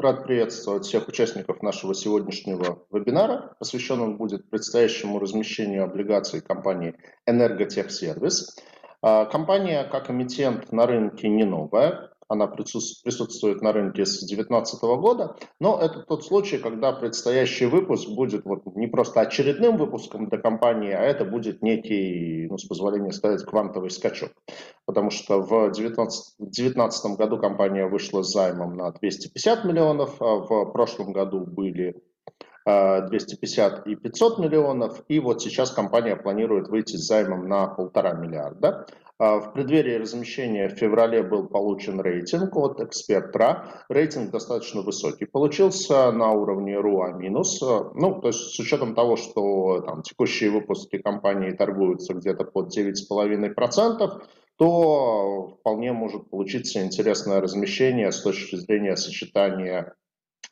Рад приветствовать всех участников нашего сегодняшнего вебинара. Посвящен он будет предстоящему размещению облигаций компании «Энерготехсервис». А, компания как эмитент на рынке не новая она присутствует на рынке с 2019 года, но это тот случай, когда предстоящий выпуск будет вот не просто очередным выпуском для компании, а это будет некий, ну, с позволения сказать, квантовый скачок. Потому что в 2019 году компания вышла с займом на 250 миллионов, а в прошлом году были 250 а, и 500 миллионов, и вот сейчас компания планирует выйти с займом на полтора миллиарда. А, в преддверии размещения в феврале был получен рейтинг от Экспертра. Рейтинг достаточно высокий. Получился на уровне РУА минус. Ну, то есть с учетом того, что там, текущие выпуски компании торгуются где-то под 9,5%, то вполне может получиться интересное размещение с точки зрения сочетания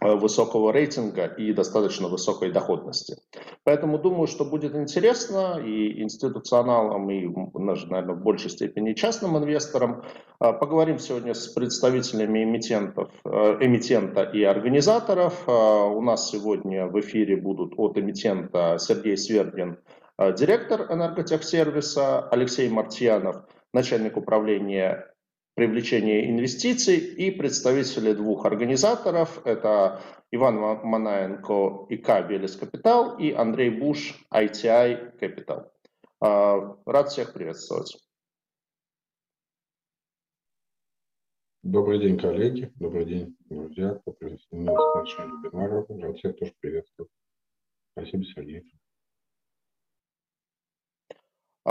высокого рейтинга и достаточно высокой доходности. Поэтому думаю, что будет интересно и институционалам, и, наверное, в большей степени частным инвесторам. Э, поговорим сегодня с представителями эмитентов, э, эмитента и организаторов. У нас сегодня в эфире будут от эмитента Сергей Свердин, директор энерготехсервиса, Алексей Мартьянов, начальник управления привлечения инвестиций и представители двух организаторов. Это Иван Манаенко ИК Велес Капитал и Андрей Буш ITI Capital. А, рад всех приветствовать. Добрый день, коллеги. Добрый день, друзья, кто присоединился к нашему вебинару. Рад всех тоже приветствовать. Спасибо, Сергей.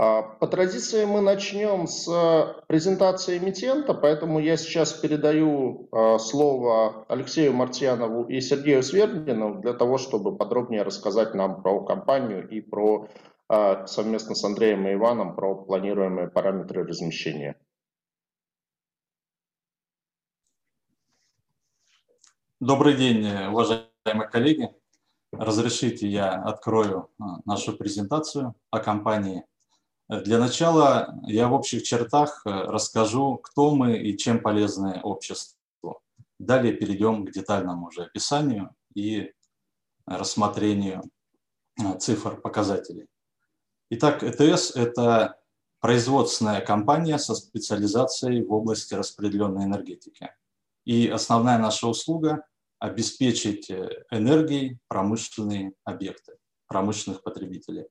А, по традиции мы начнем с э, презентации эмитента, поэтому я сейчас передаю э, слово Алексею Мартьянову и Сергею Свердину для того, чтобы подробнее рассказать нам про компанию и про совместно с Андреем и Иваном про планируемые параметры размещения. Добрый день, уважаемые коллеги. Разрешите, я открою нашу презентацию о компании для начала я в общих чертах э, расскажу, кто мы и чем полезны обществу. Далее перейдем к детальному уже описанию и рассмотрению э, цифр показателей. Итак, ЭТС – это производственная компания со специализацией в области распределенной энергетики. И основная наша услуга – обеспечить э, энергией промышленные объекты, промышленных потребителей.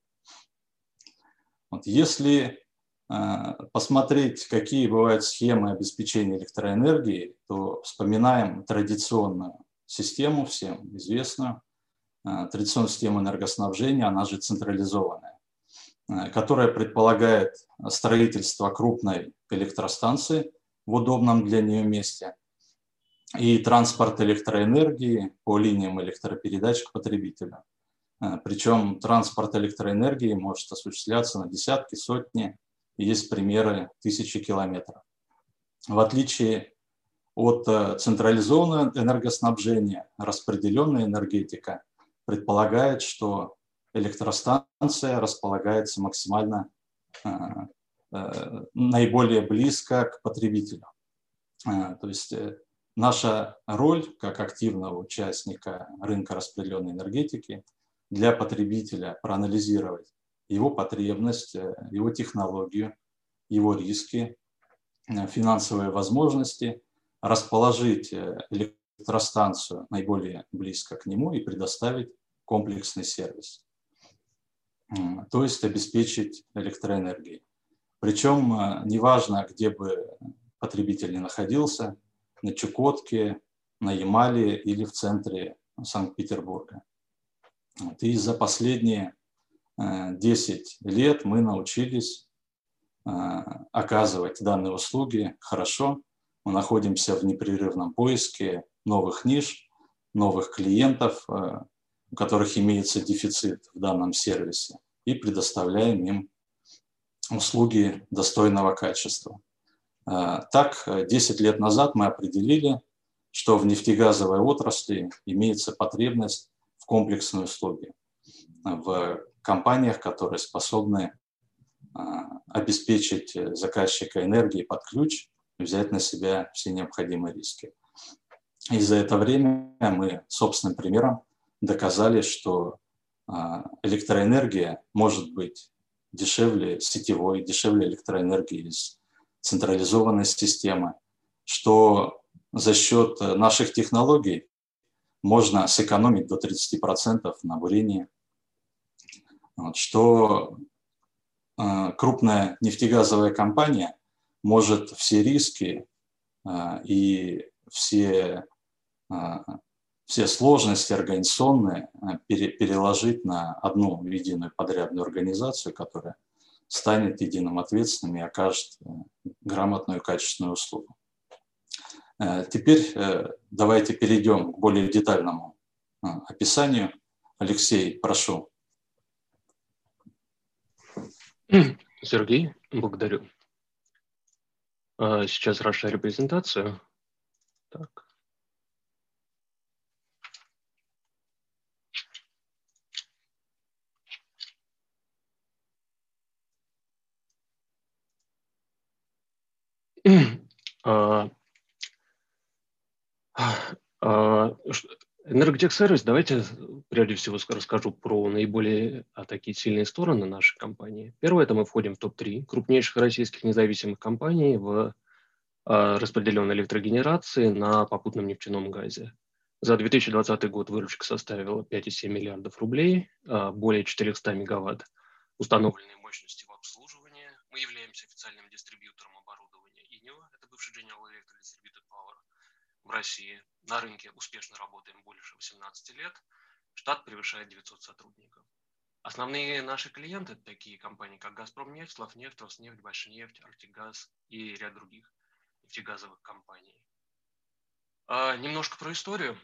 Вот если э, посмотреть, какие бывают схемы обеспечения электроэнергии, то вспоминаем традиционную систему, всем известную, э, традиционную систему энергоснабжения, она же централизованная, э, которая предполагает строительство крупной электростанции в удобном для нее месте и транспорт электроэнергии по линиям электропередач к потребителю. А, Причем транспорт электроэнергии может осуществляться на десятки, сотни, есть примеры тысячи километров. В отличие от э, централизованного энергоснабжения, распределенная энергетика предполагает, что электростанция располагается максимально э, э, наиболее близко к потребителю. То есть наша роль как активного участника рынка распределенной энергетики – для потребителя проанализировать его потребность, э, его технологию, его риски, э, финансовые возможности, расположить э, электростанцию наиболее близко к нему и предоставить комплексный сервис, то есть обеспечить электроэнергией. Причем неважно, где бы потребитель ни находился, на Чукотке, на Ямале или в центре Санкт-Петербурга. И за последние 10 э, лет мы научились э, оказывать данные услуги хорошо. Мы находимся в непрерывном поиске новых ниш, новых клиентов, э, у которых имеется дефицит в данном сервисе, и предоставляем им услуги достойного качества. Так, 10 лет назад мы определили, что в нефтегазовой отрасли имеется потребность комплексные услуги в компаниях, которые способны а, обеспечить заказчика энергии под ключ и взять на себя все необходимые риски. И за это время мы собственным примером доказали, что электроэнергия может быть дешевле сетевой, дешевле электроэнергии из централизованной системы, что за счет наших технологий можно сэкономить до 30% на бурении, вот, что э, крупная нефтегазовая компания может все риски э, и все, э, все сложности организационные пере, переложить на одну единую подрядную организацию, которая станет единым ответственным и окажет грамотную и качественную услугу. Теперь давайте перейдем к более детальному описанию. Алексей, прошу. Сергей, благодарю. Сейчас расширю презентацию. Так. А, Энерготехсервис, давайте прежде всего расскажу про наиболее а, такие сильные стороны нашей компании. Первое, это мы входим в топ-3 крупнейших российских независимых компаний в а, распределенной электрогенерации на попутном нефтяном газе. За 2020 год выручка составила 5,7 миллиардов рублей, а, более 400 мегаватт установленной мощности в обслуживании. Мы являемся официальным дистрибьютором оборудования ИНИО, это бывший General Electric Distributed Power в России на рынке успешно работаем больше 18 лет. Штат превышает 900 сотрудников. Основные наши клиенты – такие компании, как «Газпромнефть», «Славнефть», «Роснефть», «Большнефть», «Артигаз» и ряд других нефтегазовых компаний. А, немножко про историю.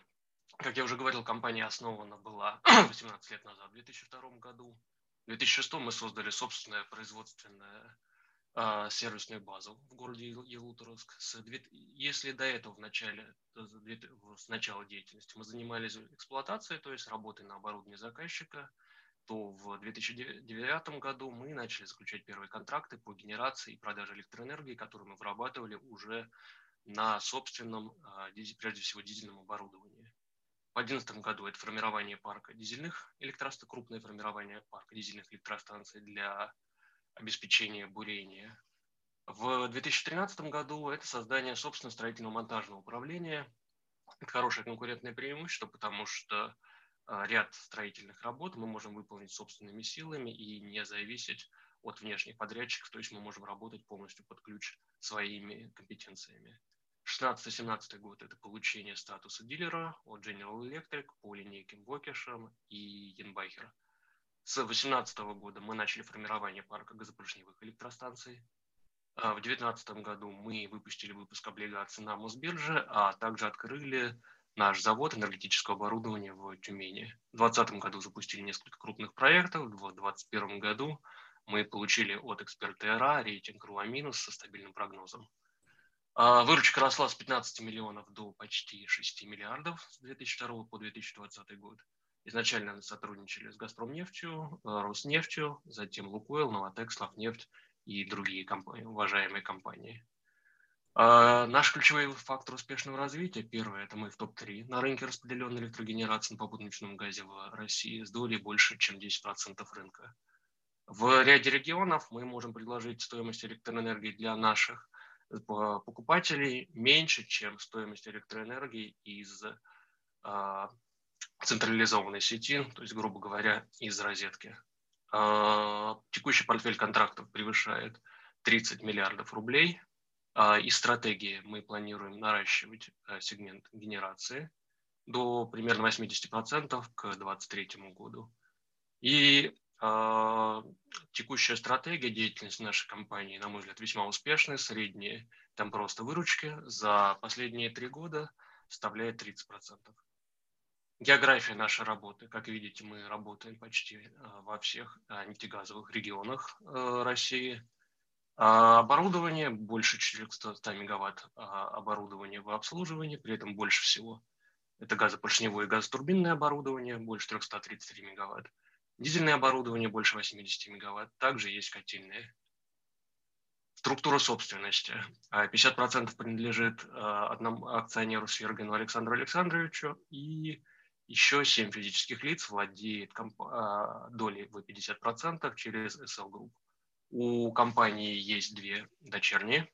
Как я уже говорил, компания основана была 18 лет назад, в 2002 году. В 2006 мы создали собственное производственное сервисную базу в городе Елуторовск. Если до этого в начале, с начала деятельности мы занимались эксплуатацией, то есть работой на оборудовании заказчика, то в 2009 году мы начали заключать первые контракты по генерации и продаже электроэнергии, которые мы вырабатывали уже на собственном, а, прежде всего, дизельном оборудовании. В 2011 году это формирование парка дизельных электростанций, крупное формирование парка дизельных электростанций для обеспечения бурения. В 2013 году это создание собственного строительного монтажного управления. Это хорошее конкурентное преимущество, потому что а, ряд строительных работ мы можем выполнить собственными силами и не зависеть от внешних подрядчиков, то есть мы можем работать полностью под ключ своими компетенциями. 16-17 год – это получение статуса дилера от General Electric по линейкам Бокешем и Янбахер – с 2018 года мы начали формирование парка газопоршневых электростанций. А в 2019 году мы выпустили выпуск облигаций на Мосбирже, а также открыли наш завод энергетического оборудования в Тюмени. В 2020 году запустили несколько крупных проектов. В 2021 году мы получили от эксперта ЭРА рейтинг РУА- со стабильным прогнозом. А выручка росла с 15 миллионов до почти 6 миллиардов с 2002 по 2020 год. Изначально сотрудничали с «Газпромнефтью», э, «Роснефтью», затем «Лукойл», «Новотек», «Славнефть» и другие компании, уважаемые компании. А наш ключевой фактор успешного развития, первое, это мы в топ-3 на рынке распределенной электрогенерации на попутном газе в России с долей больше, чем 10% рынка. В ряде регионов мы можем предложить стоимость электроэнергии для наших э, покупателей меньше, чем стоимость электроэнергии из а, централизованной сети, то есть, грубо говоря, из розетки. А, текущий портфель контрактов превышает 30 миллиардов рублей. А, и стратегии мы планируем наращивать э, сегмент генерации до примерно 80% к 2023 году. И э, текущая стратегия деятельности нашей компании, на мой взгляд, весьма успешная. Средние там просто выручки за последние три года составляет 30%. География нашей работы. Как видите, мы работаем почти э, во всех э, нефтегазовых регионах э, России. А оборудование больше 400 мегаватт оборудования в обслуживании, при этом больше всего это газопоршневое и газотурбинное оборудование, больше 333 мегаватт. Дизельное оборудование больше 80 мегаватт. Также есть котельные. Структура собственности. 50% принадлежит одному акционеру Свергину Александру Александровичу и еще 7 физических лиц владеет долей в 50% через SL Group. У компании есть две дочерние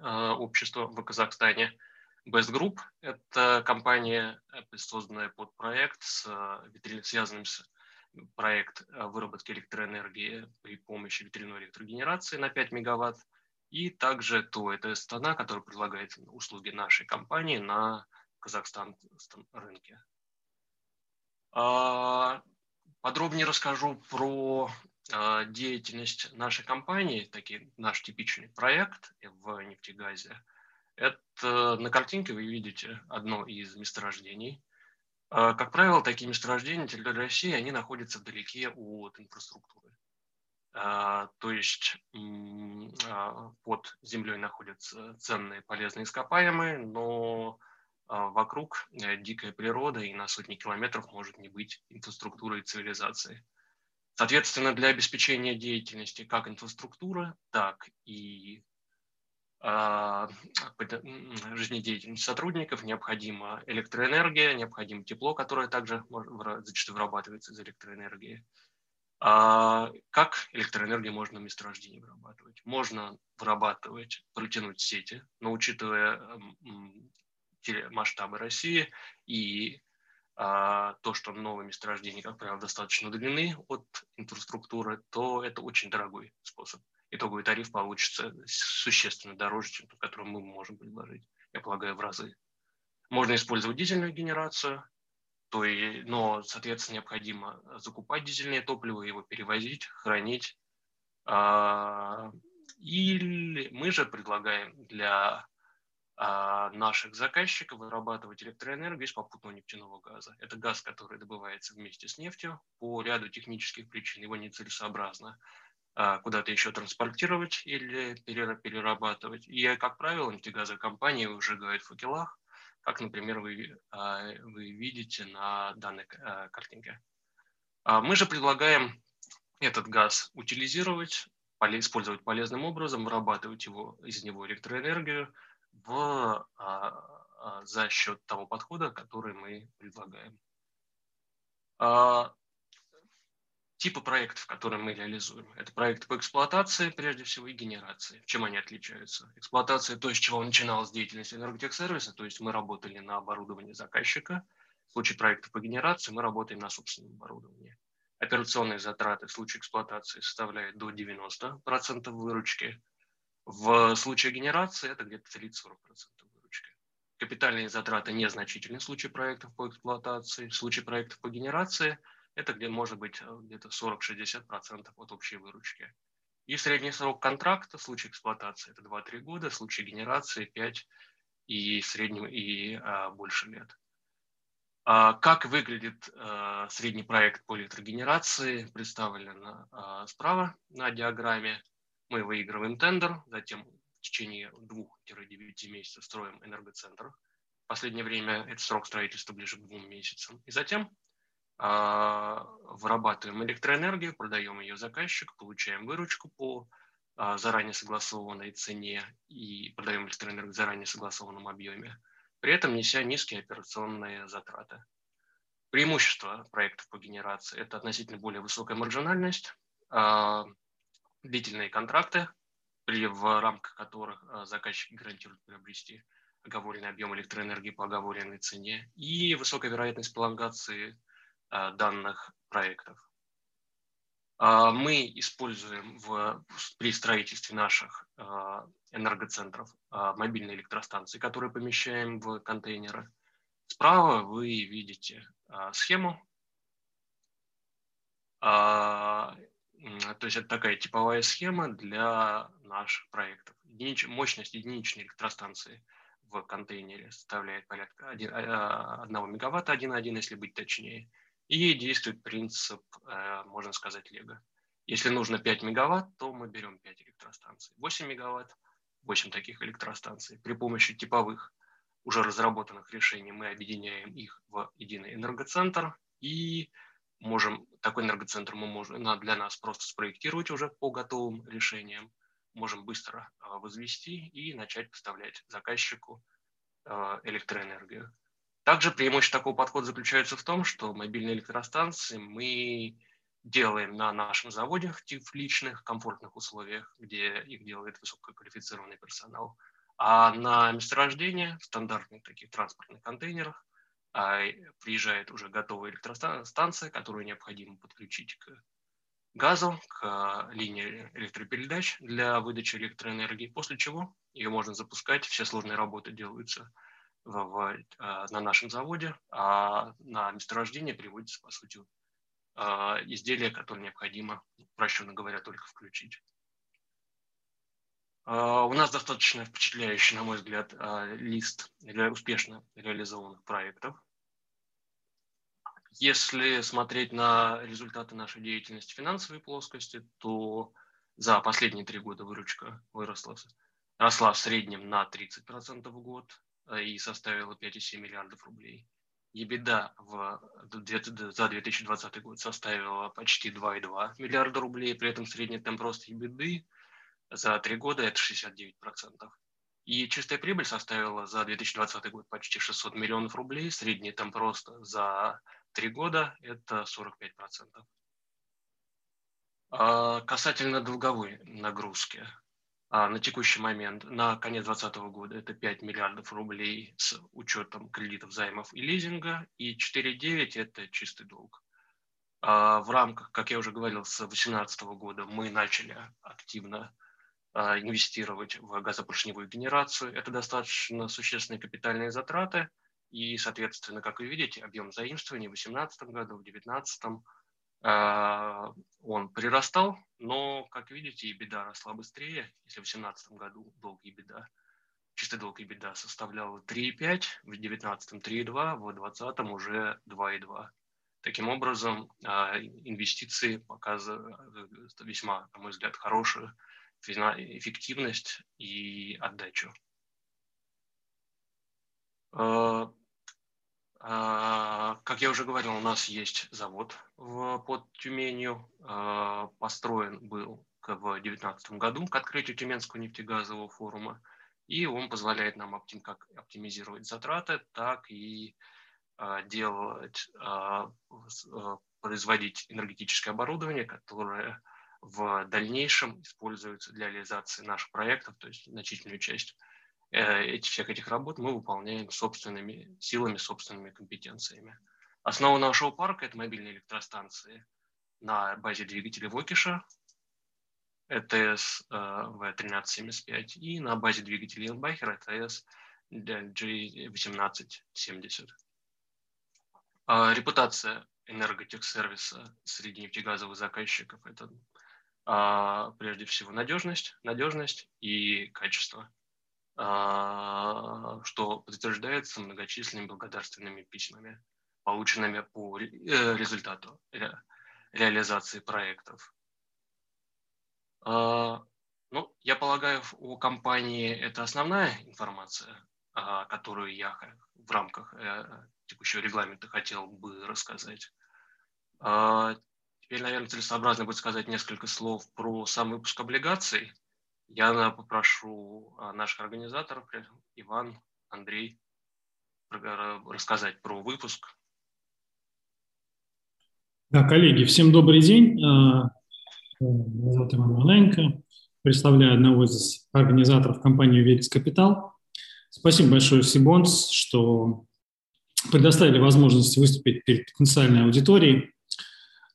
общества в Казахстане – Best Group – это компания, созданная под проект, с, связанным с проект э, выработки электроэнергии при помощи ветряной электрогенерации на 5 мегаватт. И также то это страна, которая предлагает услуги нашей компании на казахстанском рынке. А, подробнее расскажу про деятельность нашей компании, такие, наш типичный проект в нефтегазе – это на картинке вы видите одно из месторождений. А, как правило, такие месторождения на территории России, они находятся вдалеке от инфраструктуры. А, то есть а, под землей находятся ценные полезные ископаемые, но вокруг э, дикая природа, и на сотни километров может не быть инфраструктуры и цивилизации. Соответственно, для обеспечения деятельности как инфраструктуры, так и а, жизнедеятельности сотрудников, необходима электроэнергия, необходимо тепло, которое также зачастую вырабатывается из электроэнергии. А как электроэнергию можно в месторождении вырабатывать? Можно вырабатывать, протянуть сети, но учитывая масштабы России и а, то, что новые месторождения, как правило, достаточно удалены от инфраструктуры, то это очень дорогой способ итоговый тариф получится существенно дороже, чем тот, который мы можем предложить, я полагаю, в разы. Можно использовать дизельную генерацию, то и, но, соответственно, необходимо закупать дизельное топливо, его перевозить, хранить. А, или мы же предлагаем для наших заказчиков вырабатывать электроэнергию из попутного нефтяного газа. Это газ, который добывается вместе с нефтью. По ряду технических причин его нецелесообразно а, куда-то еще транспортировать или перерабатывать. И, как правило, нефтегазовые компании выжигают в факелах, как, например, вы, а, вы видите на данной а, картинке. Мы же предлагаем этот газ утилизировать, использовать полезным образом, вырабатывать его, из него электроэнергию в, за счет того подхода, который мы предлагаем. Типы проектов, которые мы реализуем. Это проекты по эксплуатации, прежде всего, и генерации. Чем они отличаются? Эксплуатация – то, с чего начиналась деятельность энерготехсервиса, то есть мы работали на оборудовании заказчика. В случае проекта по генерации мы работаем на собственном оборудовании. Операционные затраты в случае эксплуатации составляют до 90% выручки. В случае генерации это где-то 30-40% выручки. Капитальные затраты незначительны в случае проектов по эксплуатации. В случае проектов по генерации – это где может быть э, где-то 40-60% от общей выручки. И средний срок контракта в случае эксплуатации это 2-3 года, в случае генерации 5 и среднего и а, больше лет. А, как выглядит а, средний проект по электрогенерации, представлен а, справа на диаграмме. Мы выигрываем тендер, затем в течение 2-9 месяцев строим энергоцентр. В последнее время это срок строительства ближе к двум месяцам. И затем а, вырабатываем электроэнергию, продаем ее заказчику, получаем выручку по а, заранее согласованной цене и продаем электроэнергию в заранее согласованном объеме, при этом неся низкие операционные затраты. Преимущество проектов по генерации – это относительно более высокая маржинальность, а, длительные контракты, при, в рамках которых заказчики гарантируют приобрести оговоренный объем электроэнергии по оговоренной цене и высокая вероятность пролонгации Э, данных проектов. А, мы используем в, при строительстве наших э, энергоцентров э, мобильные электростанции, которые помещаем в контейнеры. Справа вы видите схему. А, то есть это такая типовая схема для наших проектов. Единич, мощность единичной электростанции в контейнере составляет порядка 1, 1 мегаватта, 1,1, если быть точнее. И действует принцип, э, можно сказать, лего. Если нужно 5 мегаватт, то мы берем 5 электростанций. 8 мегаватт, 8 таких электростанций. При помощи типовых уже разработанных решений мы объединяем их в единый энергоцентр и можем, такой энергоцентр мы можем для нас просто спроектировать уже по готовым решениям. можем быстро возвести и начать поставлять заказчику электроэнергию. Также преимущество такого подхода заключается в том, что мобильные электростанции мы делаем на нашем заводе в личных, комфортных условиях, где их делает высококвалифицированный персонал, а на месторождение в стандартных таких транспортных контейнерах а, приезжает уже готовая электростанция, которую необходимо подключить к газу, к линии электропередач для выдачи электроэнергии, после чего ее можно запускать, все сложные работы делаются в, в, а, на нашем заводе, а на месторождение приводится, по сути, а, изделие, которое необходимо, упрощенно говоря, только включить. А, у нас достаточно впечатляющий, на мой взгляд, лист для успешно реализованных проектов. Если смотреть на результаты нашей деятельности в финансовой плоскости, то за последние три года выручка выросла, росла в среднем на 30% в год, Э, и составила 5,7 миллиардов рублей. EBITDA в, за 2020 год составила почти 2,2 миллиарда рублей, при этом средний темп роста EBITDA за три года это 69%. И чистая прибыль составила за 2020 год почти 600 миллионов рублей, средний темп роста за три года это 45%. А касательно долговой нагрузки, а на текущий момент, на конец 2020 года, это 5 миллиардов рублей с учетом кредитов, займов и лизинга, и 4,9 – это чистый долг. А в рамках, как я уже говорил, с 2018 года мы начали активно а, инвестировать в газопоршневую генерацию. Это достаточно существенные капитальные затраты, и, соответственно, как вы видите, объем заимствований в 2018 году, в 2019 а, он прирастал, но, как видите, и беда росла быстрее. Если в 2018 году долг и беда, чистый долг и беда составлял 3,5, в 2019 3,2, в 2020 уже 2,2. Таким образом, а, инвестиции показывают весьма, на мой взгляд, хорошую эффективность и отдачу. А, а, как я уже говорил, у нас есть завод под Тюменью. А, построен был в 2019 году к открытию Тюменского нефтегазового форума. И он позволяет нам как оптимизировать затраты, так и делать, производить энергетическое оборудование, которое в дальнейшем используется для реализации наших проектов, то есть значительную часть Э, эти, всех этих работ мы выполняем собственными силами, собственными компетенциями. Основа нашего парка – это мобильные электростанции на базе двигателей Вокиша, ЭТС В1375 и на базе двигателей Илбахер ЭТС G1870. А, репутация энерготехсервиса среди нефтегазовых заказчиков – это а, прежде всего надежность, надежность и качество. А, что подтверждается многочисленными благодарственными письмами, полученными по э, результату реализации проектов. А, ну, я полагаю, у компании это основная информация, а, которую я в рамках э, текущего регламента хотел бы рассказать. Теперь, наверное, целесообразно будет сказать несколько слов про сам выпуск облигаций – я попрошу а, наших организаторов, Иван, Андрей, рассказать про выпуск. Да, коллеги, всем добрый день. А, меня зовут Иван Маленко. Представляю одного из организаторов компании «Верис Капитал». Спасибо большое, Сибонс, что предоставили возможность выступить перед потенциальной аудиторией.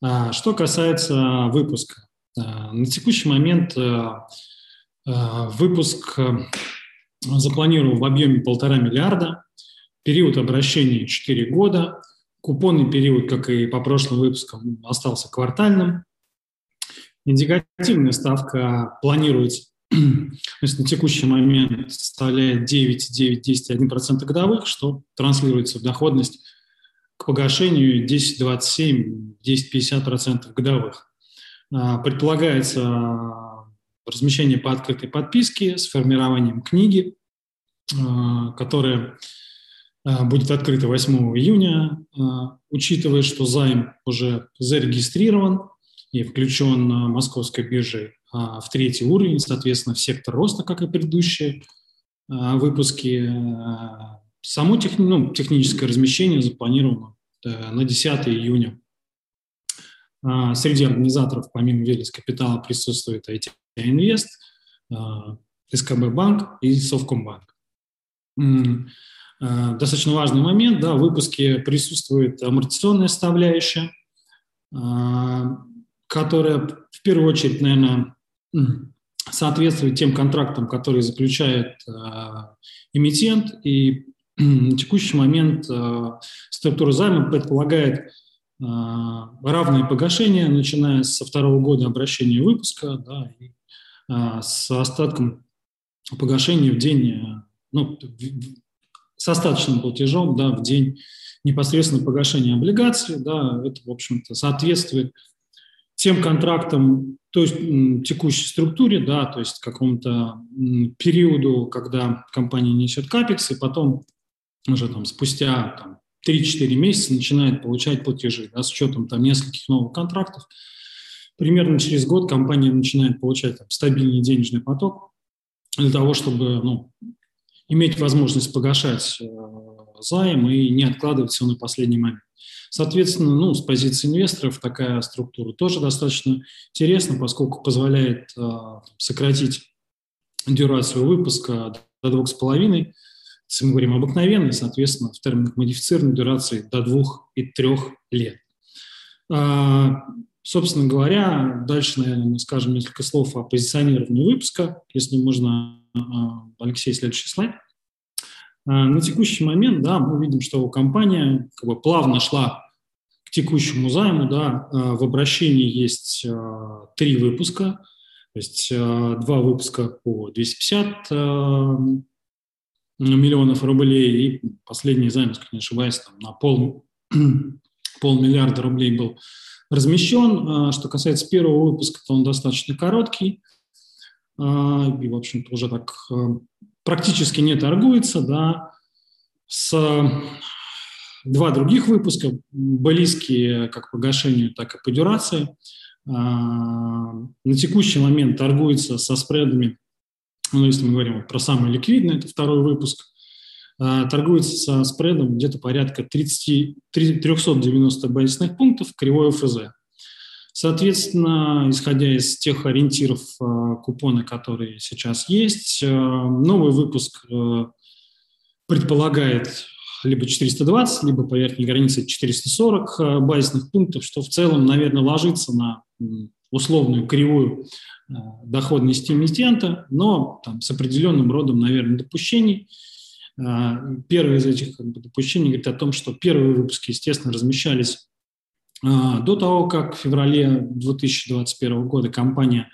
А, что касается выпуска. На текущий момент выпуск э, запланировал в объеме полтора миллиарда, период обращения 4 года, купонный период, как и по прошлым выпускам, остался квартальным. Индикативная ставка планируется то есть на текущий момент составляет 9, 9, 10, 1% годовых, что транслируется в доходность к погашению 10, 27, 10, 50% годовых. А, предполагается размещение по открытой подписке с формированием книги, э, которая э, будет открыта 8 июня, э, учитывая, что займ уже зарегистрирован и включен московской бирже в третий уровень, соответственно, в сектор роста, как и предыдущие выпуски. Само тех, ну, техническое размещение запланировано на 10 июня. Среди организаторов, помимо Велес Капитала, присутствует IT Инвест, СКБ Банк и Совкомбанк. Достаточно важный момент, да, в выпуске присутствует амортизационная составляющая, которая в первую очередь, наверное, соответствует тем контрактам, которые заключает эмитент, и на текущий момент структура займа предполагает равные погашения, начиная со второго года обращения выпуска, да, и с остатком погашения в день, ну, с остаточным платежом, да, в день непосредственно погашения облигаций, да, это, в общем-то, соответствует тем контрактам, то есть текущей структуре, да, то есть какому-то периоду, когда компания несет капекс, и потом уже там спустя там, 3-4 месяца начинает получать платежи, да, с учетом там нескольких новых контрактов. Примерно через год компания начинает получать там, стабильный денежный поток для того, чтобы ну, иметь возможность погашать э, займ и не откладывать все на последний момент. Соответственно, ну, с позиции инвесторов такая структура тоже достаточно интересна, поскольку позволяет э, сократить дюрацию выпуска до двух с половиной, если мы говорим обыкновенный, соответственно, в терминах модифицированной дюрации до двух и трех лет. Собственно говоря, дальше, наверное, мы скажем несколько слов о позиционировании выпуска, если можно а, Алексей, следующий слайд. А, на текущий момент, да, мы видим, что компания как бы плавно шла к текущему займу, да, а, в обращении есть три выпуска, то есть два выпуска по 250 миллионов рублей, и последний займ, если не ошибаюсь, там, на пол, полмиллиарда рублей был размещен. Что касается первого выпуска, то он достаточно короткий, а, и, в общем-то, уже так э, практически не торгуется, да, с два других выпуска, близкие как по гашению, так и по дюрации, а, на текущий момент торгуется со спредами, ну, если мы говорим про самый ликвидный, это второй выпуск, а, торгуется со спредом где-то порядка 30, 390 базисных пунктов, кривой ФЗ. Соответственно, исходя из тех ориентиров э, купона, которые сейчас есть, э, новый выпуск предполагает либо 420, либо по верхней границе 440 базисных пунктов, что в целом, наверное, ложится на условную кривую доходности эмитента, но там, с определенным родом, наверное, допущений. Первое из этих как бы, допущений говорит о том, что первые выпуски, естественно, размещались а, до того, как в феврале 2021 года компания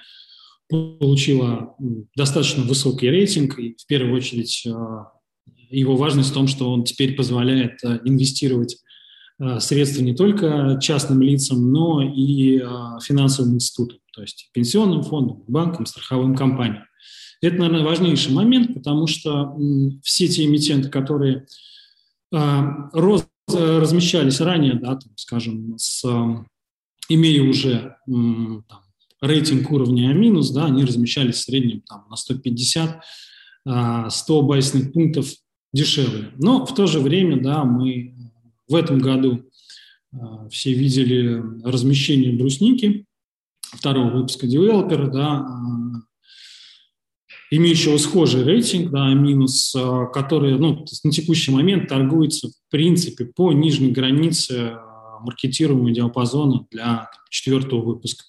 получила достаточно высокий рейтинг, и в первую очередь а, его важность в том, что он теперь позволяет а, инвестировать средства не только частным лицам, но и финансовым институтам, то есть пенсионным фондам, банкам, страховым компаниям. Это, наверное, важнейший момент, потому что все те эмитенты, которые рост размещались ранее, да, там, скажем, с, имея уже там, рейтинг уровня А-, да, они размещались в среднем там, на 150 100 базисных пунктов дешевле. Но в то же время, да, мы в этом году все видели размещение брусники второго выпуска девелопера, да, имеющего схожий рейтинг, да, минус, а, который ну, на текущий момент торгуется в принципе по нижней границе а, маркетируемого диапазона для четвертого выпуска.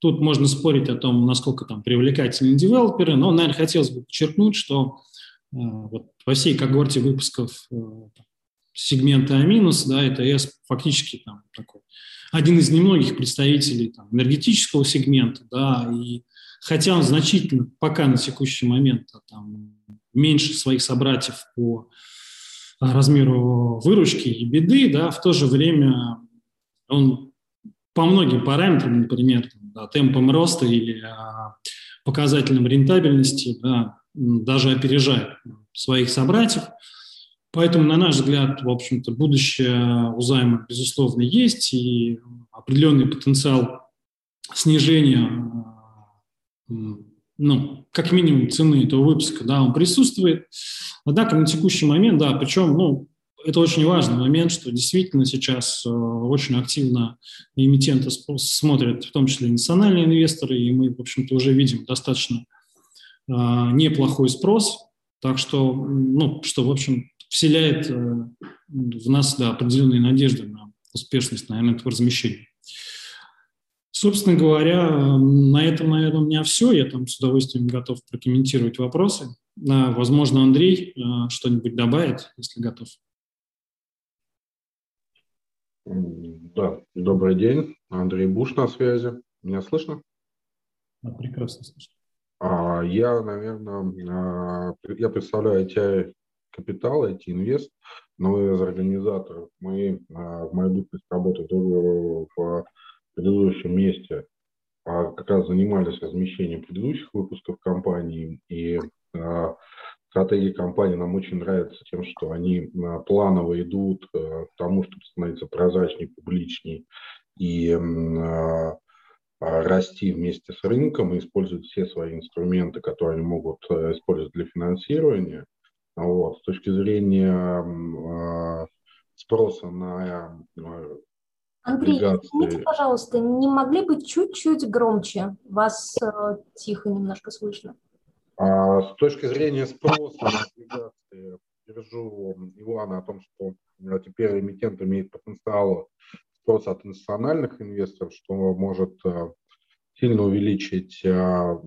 Тут можно спорить о том, насколько там привлекательны девелоперы, но, наверное, хотелось бы подчеркнуть, что э, вот во всей когорте выпусков э, сегмента А-, да, ЭТС фактически там такой один из немногих представителей там, энергетического сегмента, да, и хотя он значительно пока на текущий момент а там, меньше своих собратьев по а, размеру выручки и беды, да, в то же время он по многим параметрам, например, да, темпом роста или а, показателям рентабельности, да, даже опережает своих собратьев. Поэтому, на наш взгляд, в общем-то, будущее у займа, безусловно, есть, и определенный потенциал снижения ну, как минимум цены этого выпуска, да, он присутствует. Однако на текущий момент, да, причем, ну, это очень важный момент, что действительно сейчас э, очень активно эмитенты смотрят, в том числе национальные инвесторы, и мы, в общем-то, уже видим достаточно э, неплохой спрос, так что, ну, что, в общем, вселяет э, в нас да, определенные надежды на успешность, наверное, этого размещения. Собственно говоря, на этом, наверное, у меня все. Я там с удовольствием готов прокомментировать вопросы. Возможно, Андрей что-нибудь добавит, если готов. Да, добрый день. Андрей Буш на связи. Меня слышно? Да, прекрасно слышно. А, я, наверное, а, я представляю IT Капитал, IT Инвест, но из организаторов. Мы а, в моей бытность работы в предыдущем месте как раз занимались размещением предыдущих выпусков компании и стратегия компании нам очень нравится тем, что они а, планово идут э, к тому, чтобы становиться прозрачнее, публичнее и а, а, расти вместе с рынком и использовать все свои инструменты, которые они могут э, использовать для финансирования. Вот. С точки зрения спроса на Андрей, извините, пожалуйста, не могли бы чуть-чуть громче? Вас э, тихо немножко слышно. А с точки зрения спроса на облигации, держу Ивана о том, что теперь эмитент имеет потенциал спроса от национальных инвесторов, что может э, сильно увеличить э,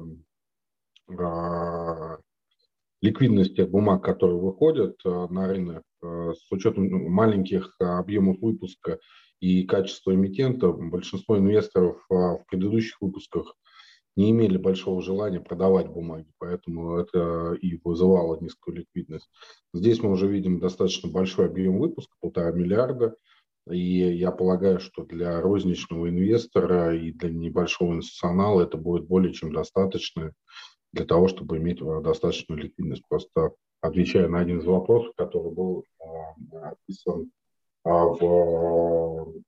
ликвидность тех бумаг, которые выходят на рынок, с учетом ну, маленьких объемов выпуска и качества эмитента, большинство инвесторов в предыдущих выпусках не имели большого желания продавать бумаги, поэтому это и вызывало низкую ликвидность. Здесь мы уже видим достаточно большой объем выпуска, полтора миллиарда, и я полагаю, что для розничного инвестора и для небольшого институционала это будет более чем достаточно для того, чтобы иметь достаточную ликвидность. Просто отвечая на один из вопросов, который был а, описан а, в,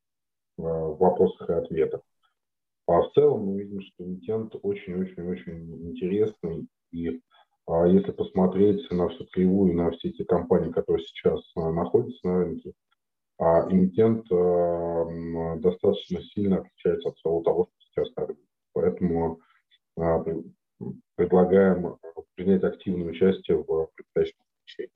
в вопросах и ответах. А в целом мы видим, что эмитент очень-очень-очень интересный. И а, если посмотреть на всю кривую, на все эти компании, которые сейчас а, находятся на рынке, а эмитент а, достаточно сильно отличается от всего того, что сейчас на рынке. Поэтому а, предлагаем принять активное участие в предстоящем обучении.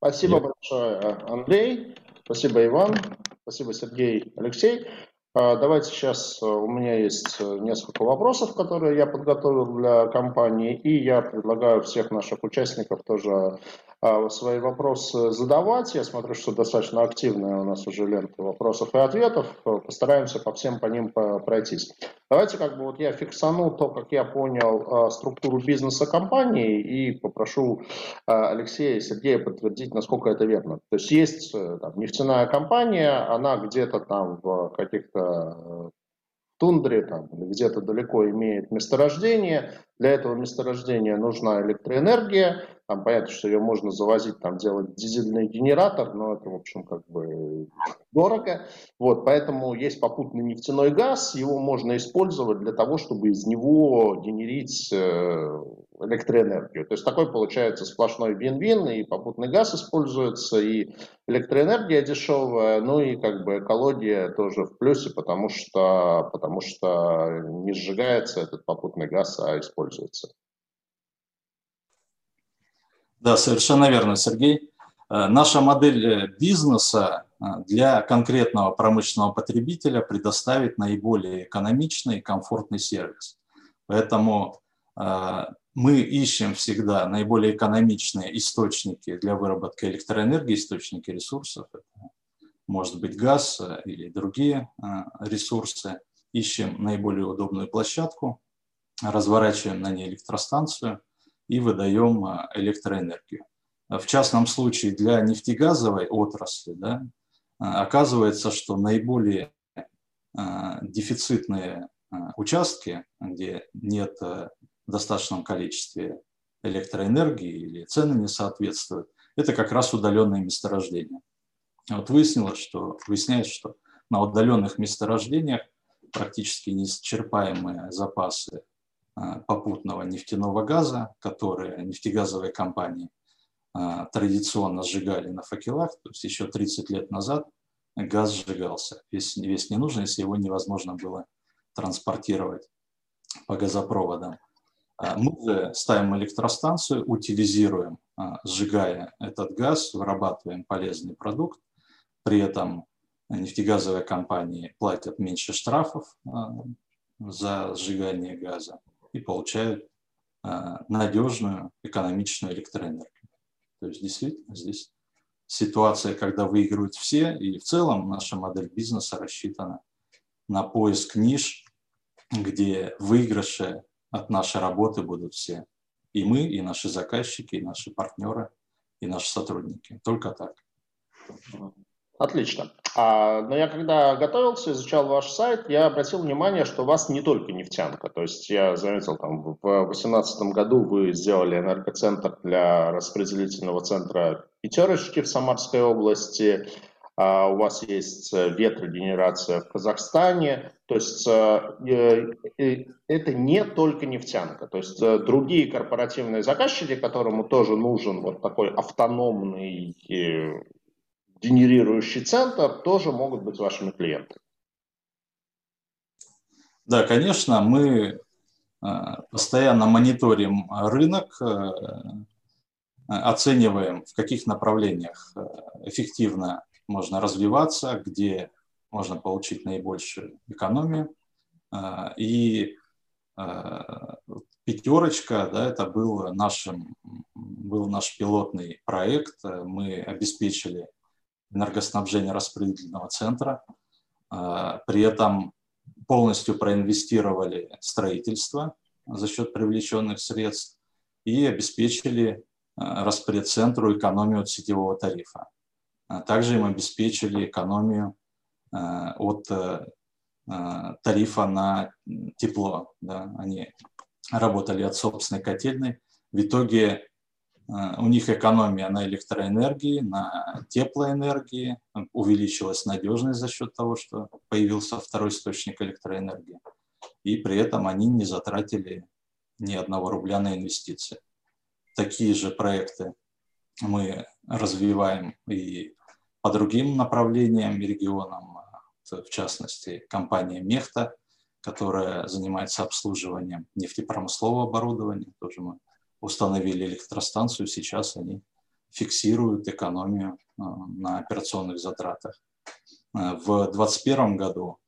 Спасибо Нет. большое, Андрей. Спасибо, Иван. Спасибо, Сергей, Алексей. А, давайте сейчас, э, у меня есть э, несколько вопросов, которые я подготовил для компании, и я предлагаю всех наших участников тоже а, свои вопросы задавать. Я смотрю, что достаточно активная у нас уже лента вопросов и ответов. Постараемся по всем по ним пройтись. Давайте как бы вот я фиксану то, как я понял а, структуру бизнеса компании и попрошу Алексея и Сергея подтвердить, насколько это верно. То есть есть э, там, нефтяная компания, она где-то там в каких-то тундре там, где-то далеко имеет месторождение. Для этого месторождения нужна электроэнергия. Там понятно, что ее можно завозить, там делать дизельный генератор, но это, в общем, как бы дорого. Вот, поэтому есть попутный нефтяной газ, его можно использовать для того, чтобы из него генерить э, электроэнергию. То есть такой получается сплошной вин-вин, и попутный газ используется, и электроэнергия дешевая, ну и как бы экология тоже в плюсе, потому что, потому что не сжигается этот попутный газ, а используется. Да, совершенно верно, Сергей. Э, наша модель э, бизнеса э, для конкретного промышленного потребителя предоставит наиболее экономичный и комфортный сервис. Поэтому мы ищем всегда наиболее экономичные источники для выработки электроэнергии, источники ресурсов. Это может быть газ или другие ресурсы. Ищем наиболее удобную площадку, разворачиваем на ней электростанцию – и выдаем а, электроэнергию. В частном случае для нефтегазовой отрасли да, а, оказывается, что наиболее а, дефицитные участки, где нет в достаточном количестве электроэнергии или цены не соответствуют, это как раз удаленные месторождения. Вот выяснилось, что, выясняется, что на удаленных месторождениях практически неисчерпаемые запасы попутного нефтяного газа, которые нефтегазовые компании традиционно сжигали на факелах, то есть еще 30 лет назад газ сжигался, весь, весь ненужный, если его невозможно было транспортировать по газопроводам. А мы же ставим электростанцию, утилизируем, сжигая этот газ, вырабатываем полезный продукт. При этом нефтегазовые компании платят меньше штрафов за сжигание газа и получают надежную экономичную электроэнергию. То есть действительно здесь ситуация, когда выигрывают все, и в целом наша модель бизнеса рассчитана на поиск ниш, где выигрыши от нашей работы будут все. И мы, и наши заказчики, и наши партнеры, и наши сотрудники. Только так. Отлично. А, но я когда готовился, изучал ваш сайт, я обратил внимание, что у вас не только нефтянка. То есть я заметил, там, в 2018 году вы сделали энергоцентр для распределительного центра «Пятерочки» в Самарской области. А у вас есть э, ветрогенерация в Казахстане. То есть э, э, это не только нефтянка. То есть другие корпоративные заказчики, которому тоже нужен вот такой автономный генерирующий центр, тоже могут быть вашими клиентами. Да, конечно, мы постоянно мониторим рынок, оцениваем, в каких направлениях эффективно можно развиваться, где можно получить наибольшую экономию. И пятерочка, да, это был, нашим, был наш пилотный проект. Мы обеспечили энергоснабжение распределительного центра. А, при этом полностью проинвестировали строительство за счет привлеченных средств и обеспечили распредцентру экономию от сетевого тарифа. А также им обеспечили экономию от э, тарифа на тепло. Да. Они работали от собственной котельной. В итоге у них экономия на электроэнергии, на теплоэнергии, увеличилась надежность за счет того, что появился второй источник электроэнергии. И при этом они не затратили ни одного рубля на инвестиции. Такие же проекты мы развиваем и по другим направлениям регионам, в частности, компания «Мехта», которая занимается обслуживанием нефтепромыслового оборудования. Тоже мы установили электростанцию, сейчас они фиксируют экономию э, на операционных затратах. Э, в 2021 году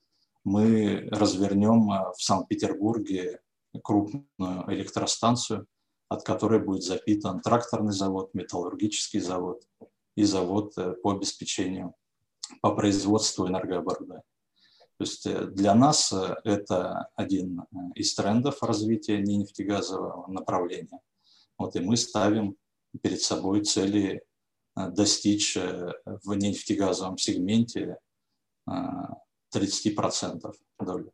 мы развернем э, в Санкт-Петербурге крупную электростанцию, от которой будет запитан тракторный завод, металлургический завод, и завод э, по обеспечению, по производству энергооборудования. То есть э, для нас э, это один из трендов развития нефтегазового направления. Вот и мы ставим перед собой цели достичь в нефтегазовом сегменте 30% доли.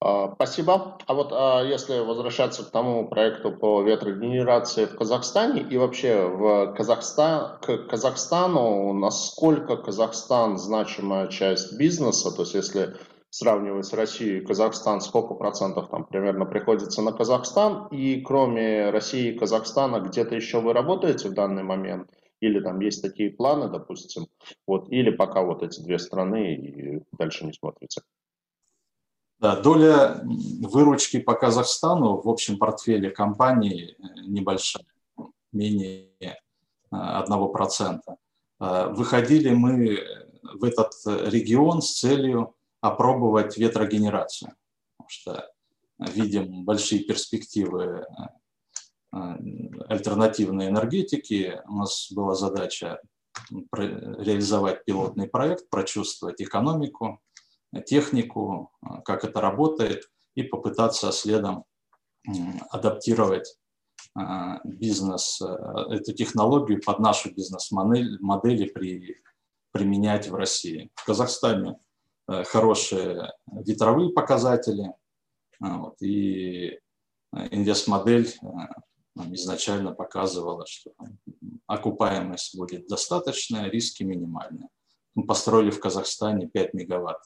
А, спасибо. А вот а, если возвращаться к тому проекту по ветрогенерации в Казахстане и вообще в Казахстан, к Казахстану, насколько Казахстан значимая часть бизнеса, то есть если сравнивать Россию и Казахстан, сколько процентов там примерно приходится на Казахстан, и кроме России и Казахстана где-то еще вы работаете в данный момент, или там есть такие планы, допустим, вот, или пока вот эти две страны и дальше не смотрите. Да, доля выручки по Казахстану в общем портфеле компании э, небольшая, менее 1%. Э, э, выходили мы в этот регион с целью опробовать ветрогенерацию, потому что видим большие перспективы альтернативной энергетики. У нас была задача реализовать пилотный проект, прочувствовать экономику, технику, как это работает, и попытаться следом адаптировать а, бизнес, а, эту технологию под нашу бизнес-модель модели при, применять в России. В Казахстане хорошие ветровые показатели, вот, и инвестмодель изначально показывала, что окупаемость будет достаточная, риски минимальные. Мы построили в Казахстане 5 мегаватт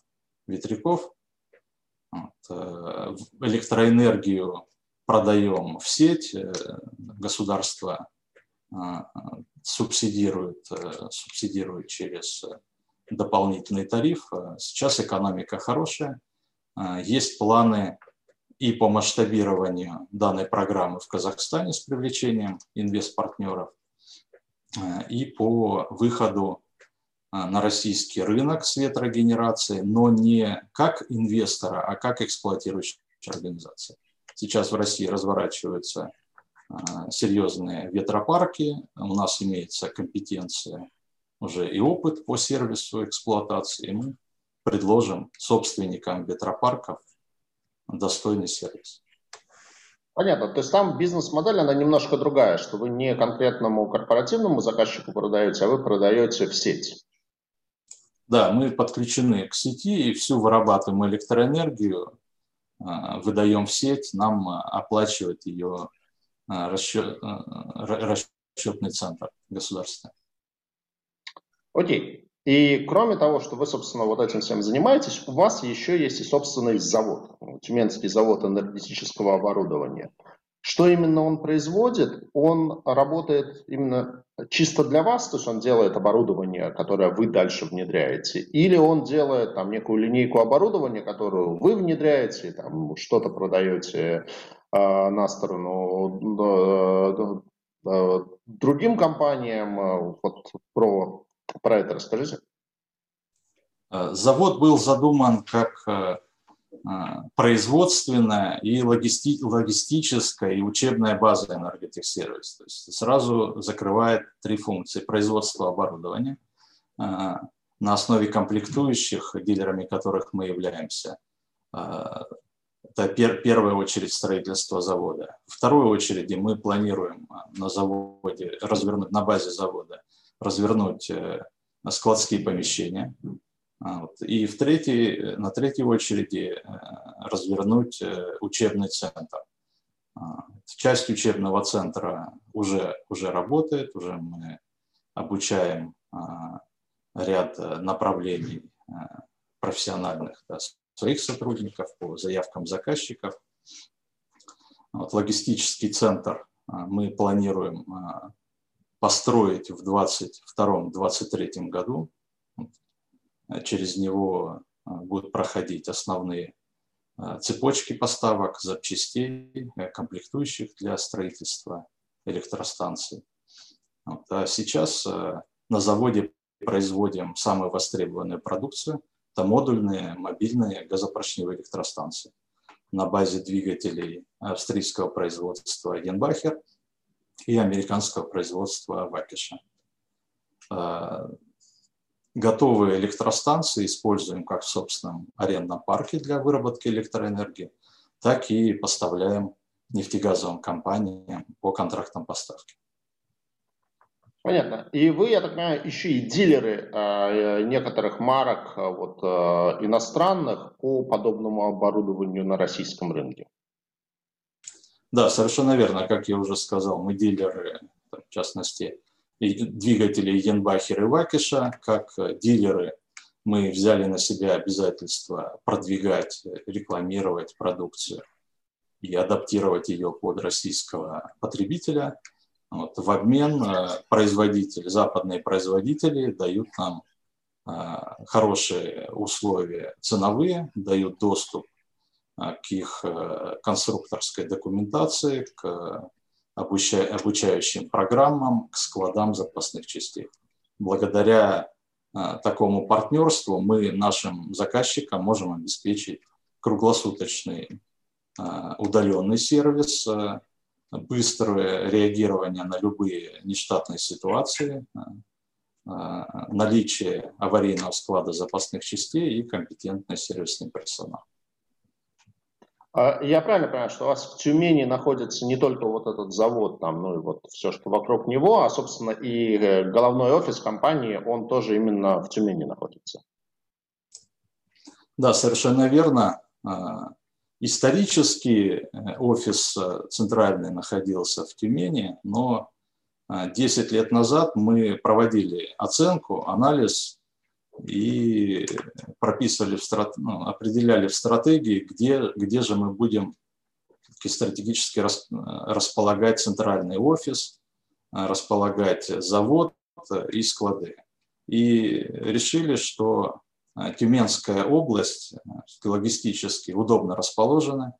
ветряков. Вот. Электроэнергию продаем в сеть, государство субсидирует, субсидирует через дополнительный тариф. Сейчас экономика хорошая. Есть планы и по масштабированию данной программы в Казахстане с привлечением инвестпартнеров, и по выходу на российский рынок с ветрогенерации, но не как инвестора, а как эксплуатирующая организация. Сейчас в России разворачиваются серьезные ветропарки, у нас имеется компетенция уже и опыт по сервису эксплуатации, мы предложим собственникам ветропарков достойный сервис. Понятно. То есть там бизнес-модель, она немножко другая, что вы не конкретному корпоративному заказчику продаете, а вы продаете в сеть. Да, мы подключены к сети и всю вырабатываем электроэнергию, а, выдаем в сеть, нам оплачивает ее а, расчет, а, расчетный центр государственный. Окей. И кроме того, что вы, собственно, вот этим всем занимаетесь, у вас еще есть и собственный завод, Тюменский завод энергетического оборудования. Что именно он производит? Он работает именно чисто для вас, то есть он делает оборудование, которое вы дальше внедряете, или он делает там некую линейку оборудования, которую вы внедряете, там что-то продаете э, на сторону э, э, другим компаниям. Э, вот про про это расскажите. Э, завод был задуман как э, э, производственная и логисти логистическая и учебная база энерготехсервис. То есть сразу закрывает три функции. Производство оборудования на основе комплектующих, дилерами которых мы являемся. Это пер, первая очередь строительство завода. В второй очереди мы планируем на заводе развернуть, на базе завода развернуть э, складские помещения. А, и в третьей, на третьей очереди э, развернуть э, учебный центр. А, часть учебного центра уже, уже работает, уже мы обучаем а, ряд направлений профессиональных да, своих сотрудников по заявкам заказчиков. Вот логистический центр мы планируем построить в 2022-2023 году. Через него а, будут проходить основные а, цепочки поставок запчастей, э, комплектующих для строительства электростанций. А сейчас э, на заводе производим самую востребованную продукцию. Это модульные мобильные газопоршневые электростанции на базе двигателей австрийского производства Янбахер – и американского производства Вакиша. А, готовые электростанции используем как в собственном арендном парке для выработки электроэнергии, так и поставляем нефтегазовым компаниям по контрактам поставки. Понятно. И вы, я так понимаю, еще и дилеры э, некоторых марок э, вот, иностранных по подобному оборудованию на российском рынке. Да, совершенно верно. Как я уже сказал, мы дилеры, в частности, двигателей Янбахер и Вакиша. Как дилеры мы взяли на себя обязательство продвигать, рекламировать продукцию и адаптировать ее под российского потребителя. Вот. В обмен э, производители, западные производители дают нам э, хорошие условия ценовые, дают доступ к их э, конструкторской документации, к обучающим программам, к складам запасных частей. Благодаря а, такому партнерству мы нашим заказчикам можем обеспечить круглосуточный а, удаленный сервис, быстрое реагирование на любые нештатные ситуации, наличие аварийного склада запасных частей и компетентный сервисный персонал. А я правильно понимаю, что у вас в Тюмени находится не только вот этот завод, там, ну и вот все, что вокруг него, а, собственно, и э, головной офис компании, он тоже именно в Тюмени находится? Да, совершенно верно. А, исторически э, офис э, центральный находился в Тюмени, но 10 лет назад мы проводили оценку, анализ и прописывали, в страт... ну, определяли в стратегии, где, где же мы будем стратегически располагать центральный офис, располагать завод и склады. И решили, что Тюменская область логистически удобно расположена.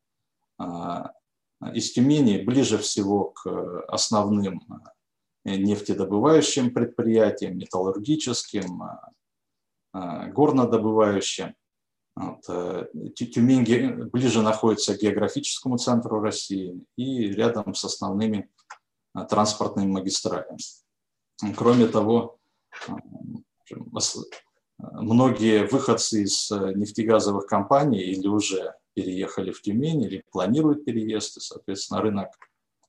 Из Тюмени ближе всего к основным нефтедобывающим предприятиям, металлургическим, горнодобывающим. Вот. Э, Тюмень ближе находится к географическому центру России и рядом с основными э, транспортными магистралями. Кроме того, э, многие выходцы из нефтегазовых компаний или уже переехали в Тюмень, или планируют переезд, и, соответственно, рынок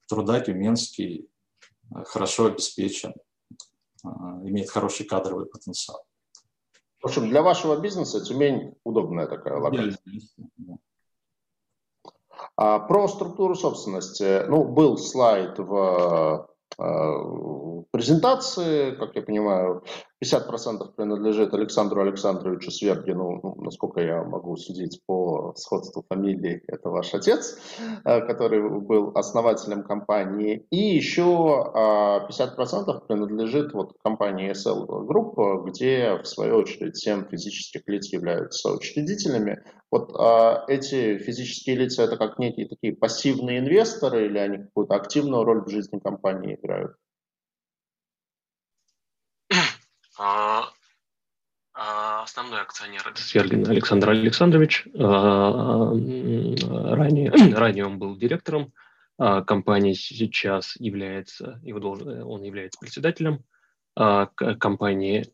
труда тюменский хорошо обеспечен, имеет хороший кадровый потенциал. В общем, для вашего бизнеса Тюмень удобная такая локация. А, про структуру собственности. Ну, был слайд в Э, презентации, как я понимаю, 50% принадлежит Александру Александровичу Свергину, ну, насколько я могу судить по сходству фамилии, это ваш отец, э, который был основателем компании, и еще 50% принадлежит вот компании SL Group, где, в свою очередь, 7 физических лиц являются учредителями. Вот эти физические лица это как некие такие пассивные инвесторы или они какую-то активную роль в жизни компании играют? А, а, основной акционер это Свергин Александр Александрович. А, ранее, ранее он был директором компании, сейчас является, его должен, он является председателем компании.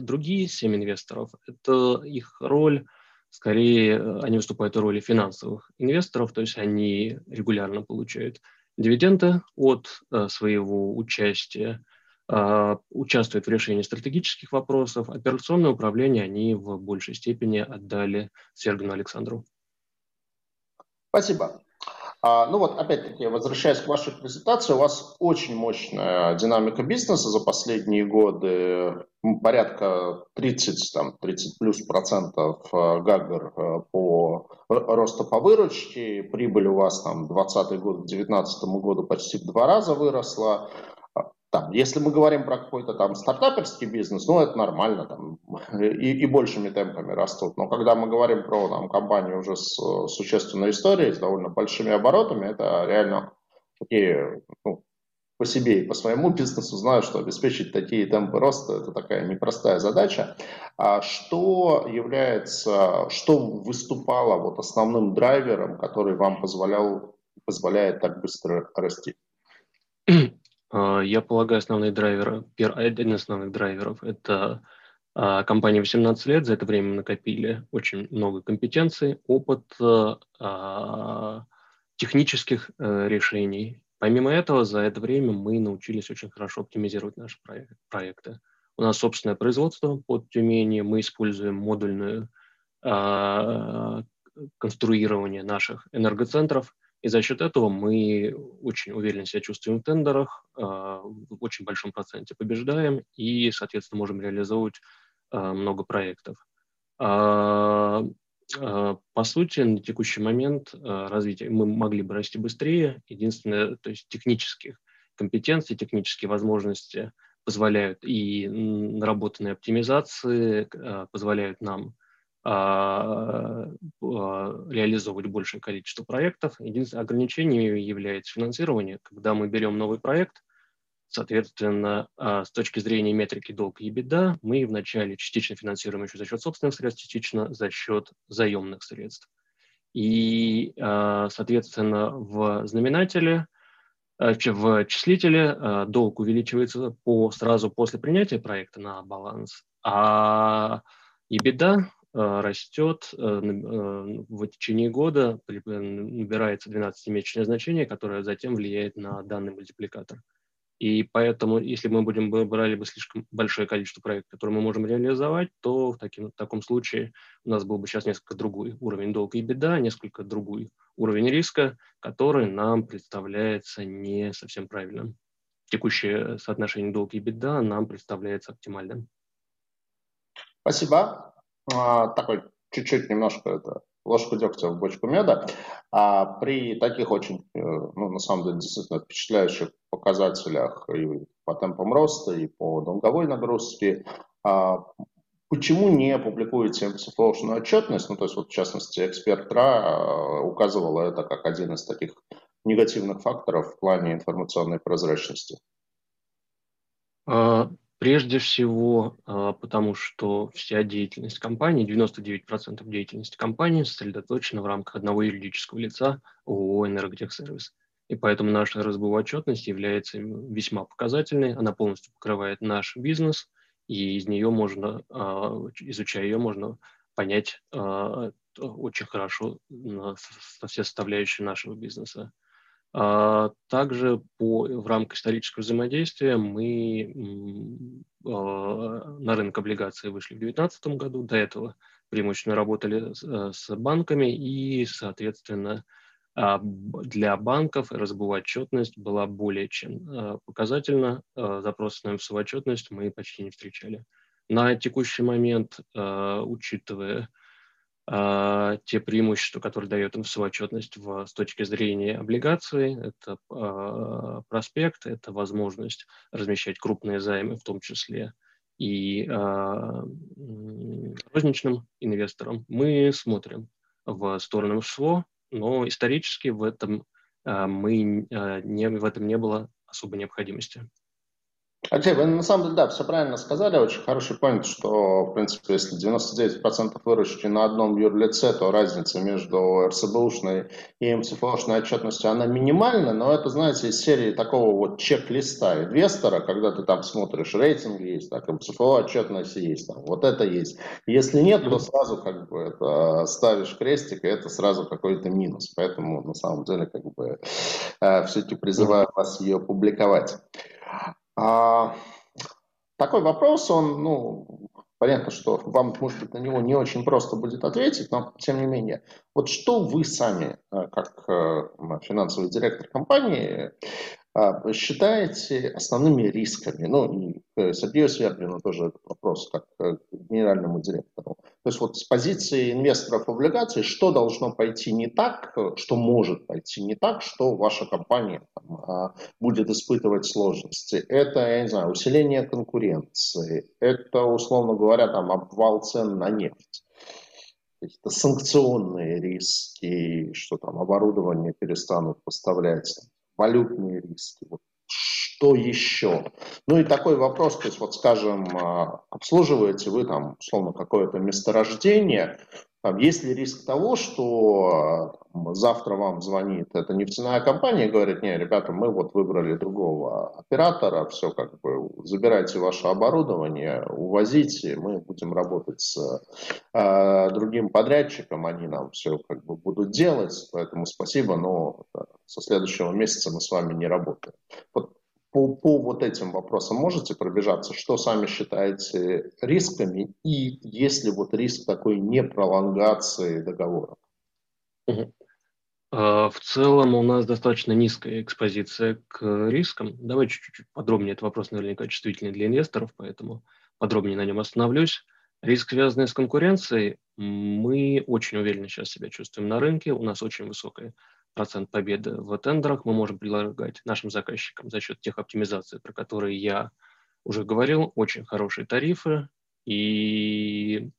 Другие семь инвесторов, это их роль, скорее они выступают в роли финансовых инвесторов, то есть они регулярно получают дивиденды от э, своего участия, а, участвуют в решении стратегических вопросов. Операционное управление они в большей степени отдали Сергею Александру. Спасибо. А, ну вот, опять-таки, возвращаясь к вашей презентации, у вас очень мощная динамика бизнеса за последние годы, порядка 30, там, 30 плюс процентов э, ГАГР по роста по выручке, прибыль у вас там 20 год к 2019 году почти в два раза выросла, там, если мы говорим про какой-то там стартаперский бизнес, ну, это нормально, там, и, и большими темпами растут. Но когда мы говорим про там, компанию уже с существенной историей, с довольно большими оборотами, это реально такие, ну, по себе и по своему бизнесу знаю, что обеспечить такие темпы роста – это такая непростая задача. А что является, что выступало вот основным драйвером, который вам позволял, позволяет так быстро расти? А, я полагаю, основной драйвер, один из основных драйверов – это а, компания 18 лет, за это время накопили очень много компетенций, опыт а, технических э, решений. Помимо этого, за это время мы научились очень хорошо оптимизировать наши проекты. У нас собственное производство под Тюмени, мы используем модульное конструирование наших энергоцентров – и за счет этого мы очень уверенно себя чувствуем в тендерах, а, в очень большом проценте побеждаем и, соответственно, можем реализовывать а, много проектов. А, по сути, на текущий момент развития мы могли бы расти быстрее. Единственное, то есть технических компетенций, технические возможности позволяют и наработанные оптимизации позволяют нам реализовывать большее количество проектов. Единственное ограничение является финансирование. Когда мы берем новый проект, соответственно, а, с точки зрения метрики долг и беда, мы вначале частично финансируем еще за счет собственных средств, частично за счет заемных средств. И, соответственно, в знаменателе, в числителе долг увеличивается по, сразу после принятия проекта на баланс, а и беда растет э, э, в течение года, набирается 12-месячное значение, которое затем влияет на данный мультипликатор. И поэтому, если мы будем брали бы слишком большое количество проектов, которые мы можем реализовать, то в, таким, в таком случае у нас был бы сейчас несколько другой уровень долга и беда, несколько другой уровень риска, который нам представляется не совсем правильным. Текущее соотношение долга и беда нам представляется оптимальным. Спасибо. А, такой чуть-чуть немножко это ложку дегтя в бочку меда. А при таких очень, э, ну, на самом деле, действительно впечатляющих показателях и по темпам роста, и по долговой нагрузке, а, почему не публикуете МЦФОшную отчетность? Ну, то есть, вот, в частности, эксперт РА э, указывал это как один из таких негативных факторов в плане информационной прозрачности. Прежде всего, а, потому что вся деятельность компании, 99% деятельности компании сосредоточена в рамках одного юридического лица ООО «Энерготехсервис». И поэтому наша РСБУ отчетность является весьма показательной, она полностью покрывает наш бизнес, и из нее можно, а, изучая ее, можно понять а, очень хорошо все составляющие нашего бизнеса. А, также по, в рамках исторического взаимодействия мы а, на рынок облигаций вышли в 2019 году. До этого преимущественно работали с банками и, соответственно, а, для банков РСБУ отчетность была более чем показательна. Запросы на МСУ отчетность мы почти не встречали. На текущий момент, учитывая те преимущества, которые дает инфосоотчетность в, с точки зрения облигаций. Это э, проспект, это возможность размещать крупные займы, в том числе и э, розничным инвесторам. Мы смотрим в сторону СВО, но исторически в этом, э, мы, не, в этом не было особой необходимости. Алексей, вы на самом деле, да, все правильно сказали, очень хороший point, что, в принципе, если 99% выручки на одном юрлице, то разница между РСБУшной и МСФОшной отчетностью, она минимальна, но это, знаете, из серии такого вот чек-листа инвестора, когда ты там смотришь, рейтинг есть, так, МСФО отчетность есть, там, вот это есть. Если нет, то сразу как бы это ставишь крестик, и это сразу какой-то минус. Поэтому, на самом деле, как бы э, все-таки призываю вас ее публиковать. А, такой вопрос, он, ну, понятно, что вам, может быть, на него не очень просто будет ответить, но тем не менее. Вот что вы сами, э, как э, финансовый директор компании, считаете основными рисками? Ну, и к Сергею Свердлину тоже этот вопрос, как к генеральному директору. То есть вот с позиции инвесторов облигаций, что должно пойти не так, что может пойти не так, что ваша компания там, а, будет испытывать сложности? Это, я не знаю, усиление конкуренции, это, условно говоря, там, обвал цен на нефть какие-то санкционные риски, что там оборудование перестанут поставлять, валютные риски. Вот что еще? Ну и такой вопрос, то есть вот скажем, а, обслуживаете вы там условно какое-то месторождение, там, есть ли риск того, что завтра вам звонит эта нефтяная компания и говорит, не, ребята, мы вот выбрали другого оператора, все как бы, забирайте ваше оборудование, увозите, мы будем работать с э, другим подрядчиком, они нам все как бы будут делать, поэтому спасибо, но со следующего месяца мы с вами не работаем. Вот по, по вот этим вопросам можете пробежаться, что сами считаете рисками и есть ли вот риск такой непролонгации договора? А, в целом у нас достаточно низкая экспозиция к рискам. Давайте чуть-чуть подробнее. Этот вопрос наверняка чувствительный для инвесторов, поэтому подробнее на нем остановлюсь. Риск, связанный с конкуренцией, мы очень уверенно сейчас себя чувствуем на рынке. У нас очень высокая процент победы в тендерах мы можем предлагать нашим заказчикам за счет тех оптимизаций, про которые я уже говорил, очень хорошие тарифы и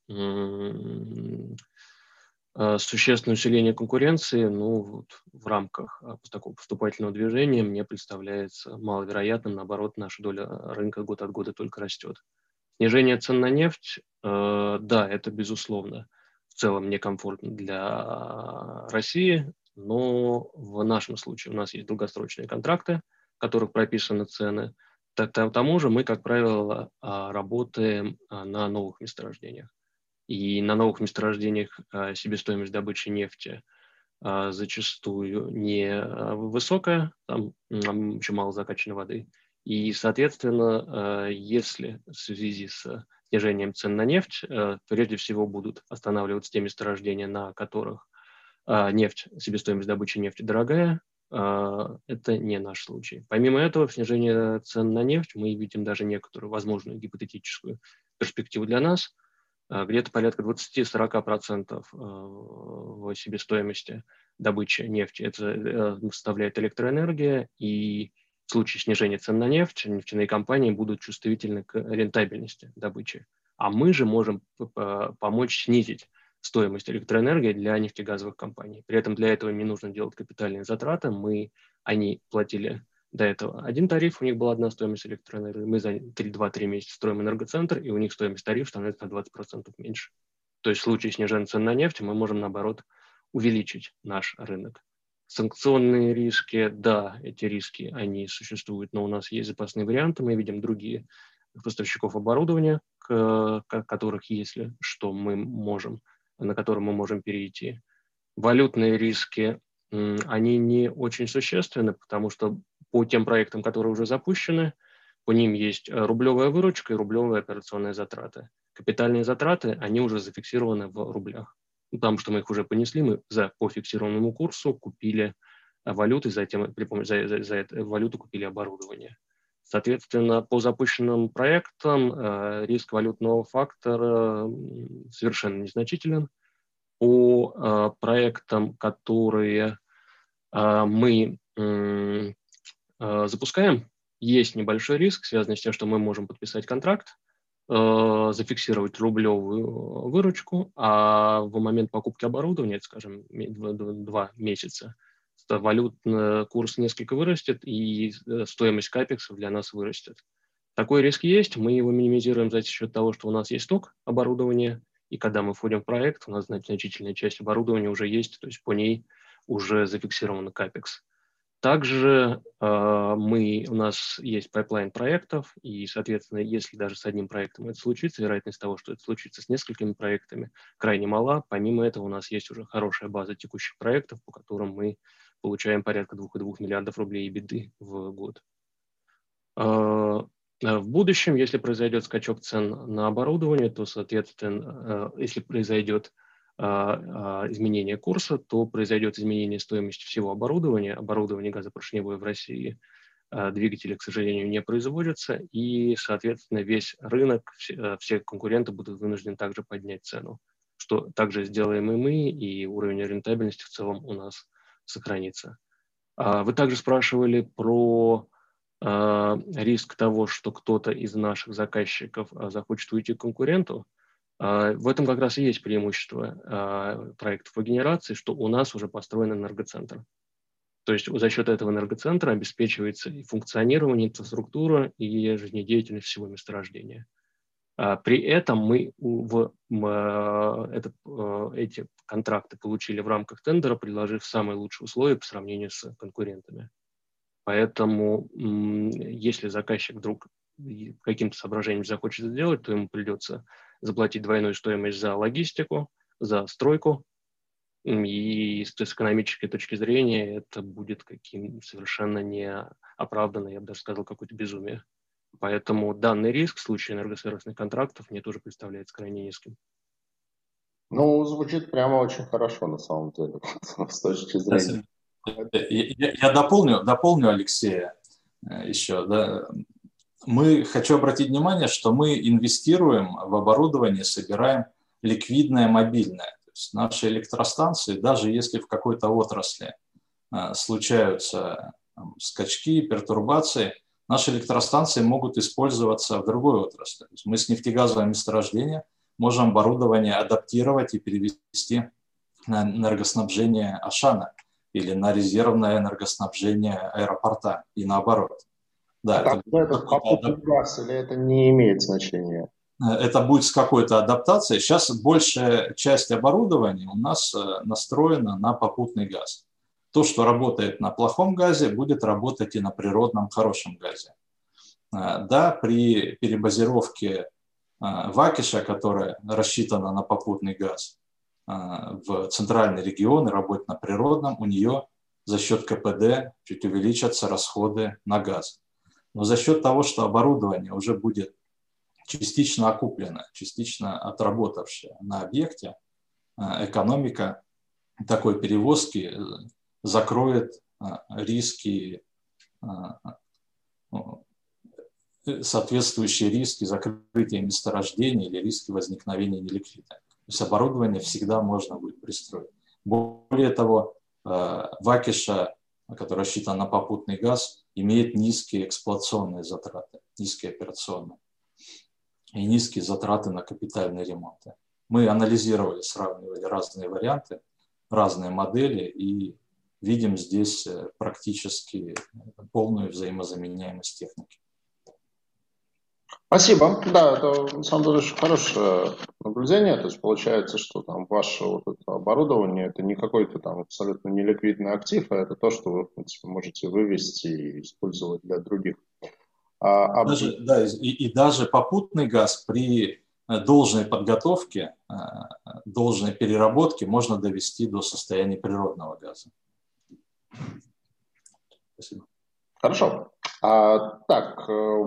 а, существенное усиление конкуренции, ну, вот в рамках а, такого поступательного движения мне представляется маловероятным, наоборот, наша доля рынка год от года только растет. Снижение цен на нефть, э, да, это безусловно в целом некомфортно для России, но в нашем случае у нас есть долгосрочные контракты, в которых прописаны цены. К тому же мы, как правило, а, работаем а, на новых месторождениях. И на новых месторождениях а, себестоимость добычи нефти зачастую не высокая, там очень мало закачанной воды. И, соответственно, если в связи с снижением цен на нефть, прежде всего будут останавливаться те месторождения, на которых а, нефть, себестоимость добычи нефти дорогая, а, это не наш случай. Помимо этого, в снижении цен на нефть мы видим даже некоторую возможную гипотетическую перспективу для нас. где-то порядка 20-40% в себестоимости добычи нефти. Это составляет электроэнергия, и в случае снижения цен на нефть нефтяные компании будут чувствительны к рентабельности добычи. А мы же можем помочь снизить стоимость электроэнергии для нефтегазовых компаний. При этом для этого не нужно делать капитальные затраты. Мы, они платили до этого один тариф, у них была одна стоимость электроэнергии. Мы за 2-3 месяца строим энергоцентр, и у них стоимость тарифа становится на 20% меньше. То есть в случае снижения цен на нефть мы можем, наоборот, увеличить наш рынок. Санкционные риски, да, эти риски, они существуют, но у нас есть запасные варианты, мы видим другие поставщиков оборудования, к, к которых, если что, мы можем на который мы можем перейти. Валютные риски, они не очень существенны, потому что по тем проектам, которые уже запущены, по ним есть э, рублевая выручка и рублевые операционные затраты. Капитальные затраты, они уже зафиксированы в рублях. Ну, потому что мы их уже понесли, мы за, по фиксированному курсу купили э, валюты, затем при за, за, за эту валюту купили оборудование. Соответственно, по запущенным проектам э, риск валютного фактора совершенно незначителен. По э, проектам, которые э, мы запускаем, есть небольшой риск, связанный с тем, что мы можем подписать контракт, зафиксировать рублевую выручку, а в момент покупки оборудования, скажем, два месяца, валютный курс несколько вырастет, и э, стоимость капексов для нас вырастет. Такой риск есть, мы его минимизируем за счет того, что у нас есть сток оборудования, и когда мы входим в проект, у нас значительная часть оборудования уже есть, то есть по ней уже зафиксирован капекс. Также э, мы, у нас есть pipeline проектов, и, соответственно, если даже с одним проектом это случится, вероятность того, что это случится с несколькими проектами, крайне мала. Помимо этого, у нас есть уже хорошая база текущих проектов, по которым мы получаем порядка 2,2 миллиардов рублей беды в год. А, а в будущем, если произойдет скачок цен на оборудование, то, соответственно, э, если произойдет а, изменение курса, то произойдет изменение стоимости всего оборудования. Оборудование газопоршневое в России двигатели, к сожалению, не производятся, и, соответственно, весь рынок, все конкуренты будут вынуждены также поднять цену, что также сделаем и мы, и уровень рентабельности в целом у нас сохранится. А, вы также спрашивали про а, риск того, что кто-то из наших заказчиков а, захочет уйти к конкуренту. В этом как раз и есть преимущество проектов по генерации, что у нас уже построен энергоцентр. То есть за счет этого энергоцентра обеспечивается и функционирование, инфраструктура, и жизнедеятельность всего месторождения. А, при этом мы в, в этот, э, эти контракты получили в рамках тендера, предложив самые лучшие условия по сравнению с конкурентами. Поэтому если заказчик вдруг каким-то соображением захочет сделать, то ему придется заплатить двойную стоимость за логистику, за стройку. И с экономической точки зрения это будет каким совершенно неоправданно, я бы даже сказал, какое-то безумие. Поэтому данный риск в случае энергосервисных контрактов мне тоже представляется крайне низким. Ну, звучит прямо очень хорошо на самом деле, с точки зрения. Я, я дополню, дополню Алексея э, еще. Да. Мы хочу обратить внимание, что мы инвестируем в оборудование, собираем ликвидное мобильное. То есть наши электростанции, даже если в какой-то отрасли э, случаются скачки, пертурбации, наши электростанции могут использоваться в другой отрасли. мы с нефтегазового месторождения можем оборудование адаптировать и перевести на энергоснабжение Ашана или на резервное энергоснабжение аэропорта и наоборот. Да, а это, это попутный газ или это не имеет значения? Это будет с какой-то адаптацией. Сейчас большая часть оборудования у нас э, настроена на попутный газ то, что работает на плохом газе, будет работать и на природном хорошем газе. А, да, при перебазировке а, Вакиша, которая рассчитана на попутный газ, а, в центральный регион и работать на природном, у нее за счет КПД чуть увеличатся расходы на газ. Но за счет того, что оборудование уже будет частично окуплено, частично отработавшее на объекте, экономика такой перевозки закроет а, риски а, соответствующие риски закрытия месторождения или риски возникновения неликвида. То есть оборудование всегда можно будет пристроить. Более того, Вакиша, который рассчитан на попутный газ, имеет низкие эксплуатационные затраты, низкие операционные и низкие затраты на капитальные ремонты. Мы анализировали, сравнивали разные варианты, разные модели и видим здесь э, практически полную взаимозаменяемость техники. Спасибо. Да, это на самом деле очень хорошее наблюдение. То есть получается, что там ваше вот это оборудование это не какой-то там абсолютно неликвидный актив, а это то, что вы в принципе можете вывести и использовать для других. А, а... Даже, да, и, и даже попутный газ при э, должной подготовке, э, должной переработке можно довести до состояния природного газа. Спасибо. Хорошо. А, так, э,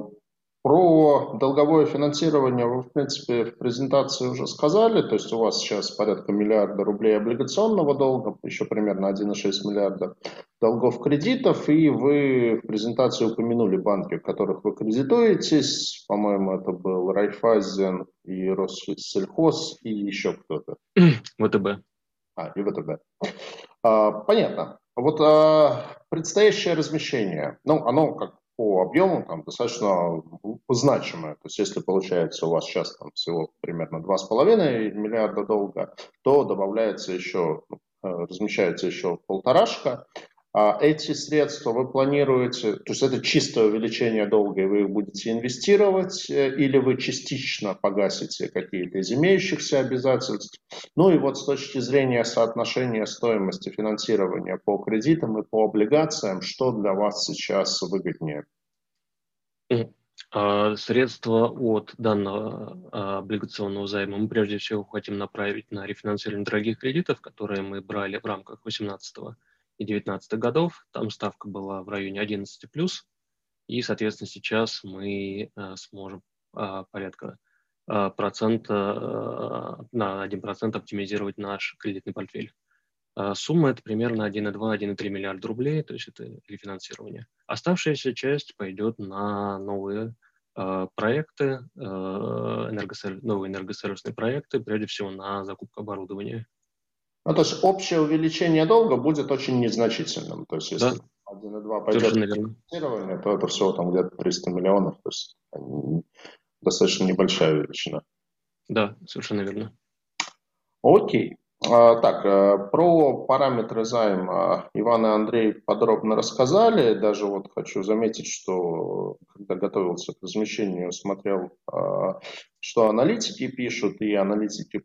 про долговое финансирование вы, в принципе, в презентации уже сказали. То есть у вас сейчас порядка миллиарда рублей облигационного долга, еще примерно 1,6 миллиарда долгов кредитов. И вы в презентации упомянули банки, в которых вы кредитуетесь. По-моему, это был Райфайзен и Россельхоз и еще кто-то. ВТБ. А, и ВТБ. А, понятно. Вот а, предстоящее размещение, ну, оно как по объему там, достаточно значимое. То есть если получается у вас сейчас там, всего примерно 2,5 миллиарда долга, то добавляется еще, э, размещается еще полторашка. А эти средства вы планируете, то есть это чистое увеличение долга, и вы их будете инвестировать, э, или вы частично погасите какие-то из имеющихся обязательств. Ну и вот с точки зрения соотношения стоимости финансирования по кредитам и по облигациям, что для вас сейчас выгоднее? А, средства от данного а, облигационного займа мы прежде всего хотим направить на рефинансирование дорогих кредитов, которые мы брали в рамках 2018 и 2019 годов. Там ставка была в районе 11 плюс. И, соответственно, сейчас мы а, сможем а, порядка а, процента, на 1% оптимизировать наш кредитный портфель. Сумма это примерно 1,2-1,3 миллиарда рублей, то есть это рефинансирование. Оставшаяся часть пойдет на новые проекты, энергосервис, новые энергосервисные проекты, прежде всего на закупку оборудования. Ну, то есть общее увеличение долга будет очень незначительным. То есть если да. 1,2 пойдет финансирование, то это всего там где-то 300 миллионов. То есть достаточно небольшая величина. Да, совершенно верно. Окей. А, так, э, про параметры займа Иван и Андрей подробно рассказали. Даже вот хочу заметить, что когда готовился к размещению, смотрел, а, что аналитики пишут, и аналитики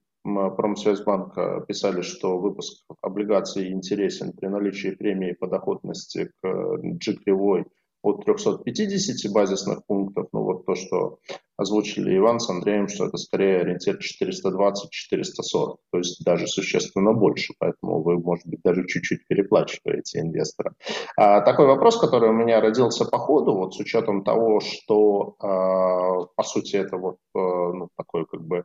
Промсвязьбанка писали, что выпуск облигаций интересен при наличии премии по доходности к G-кривой от 350 базисных пунктов. Ну вот то, что озвучили Иван с Андреем, что это скорее ориентир 420-440, то есть даже существенно больше, поэтому вы, может быть, даже чуть-чуть переплачиваете инвестора. А, такой вопрос, который у меня родился по ходу, вот с учетом того, что, а, по сути, это вот а, ну, такой как бы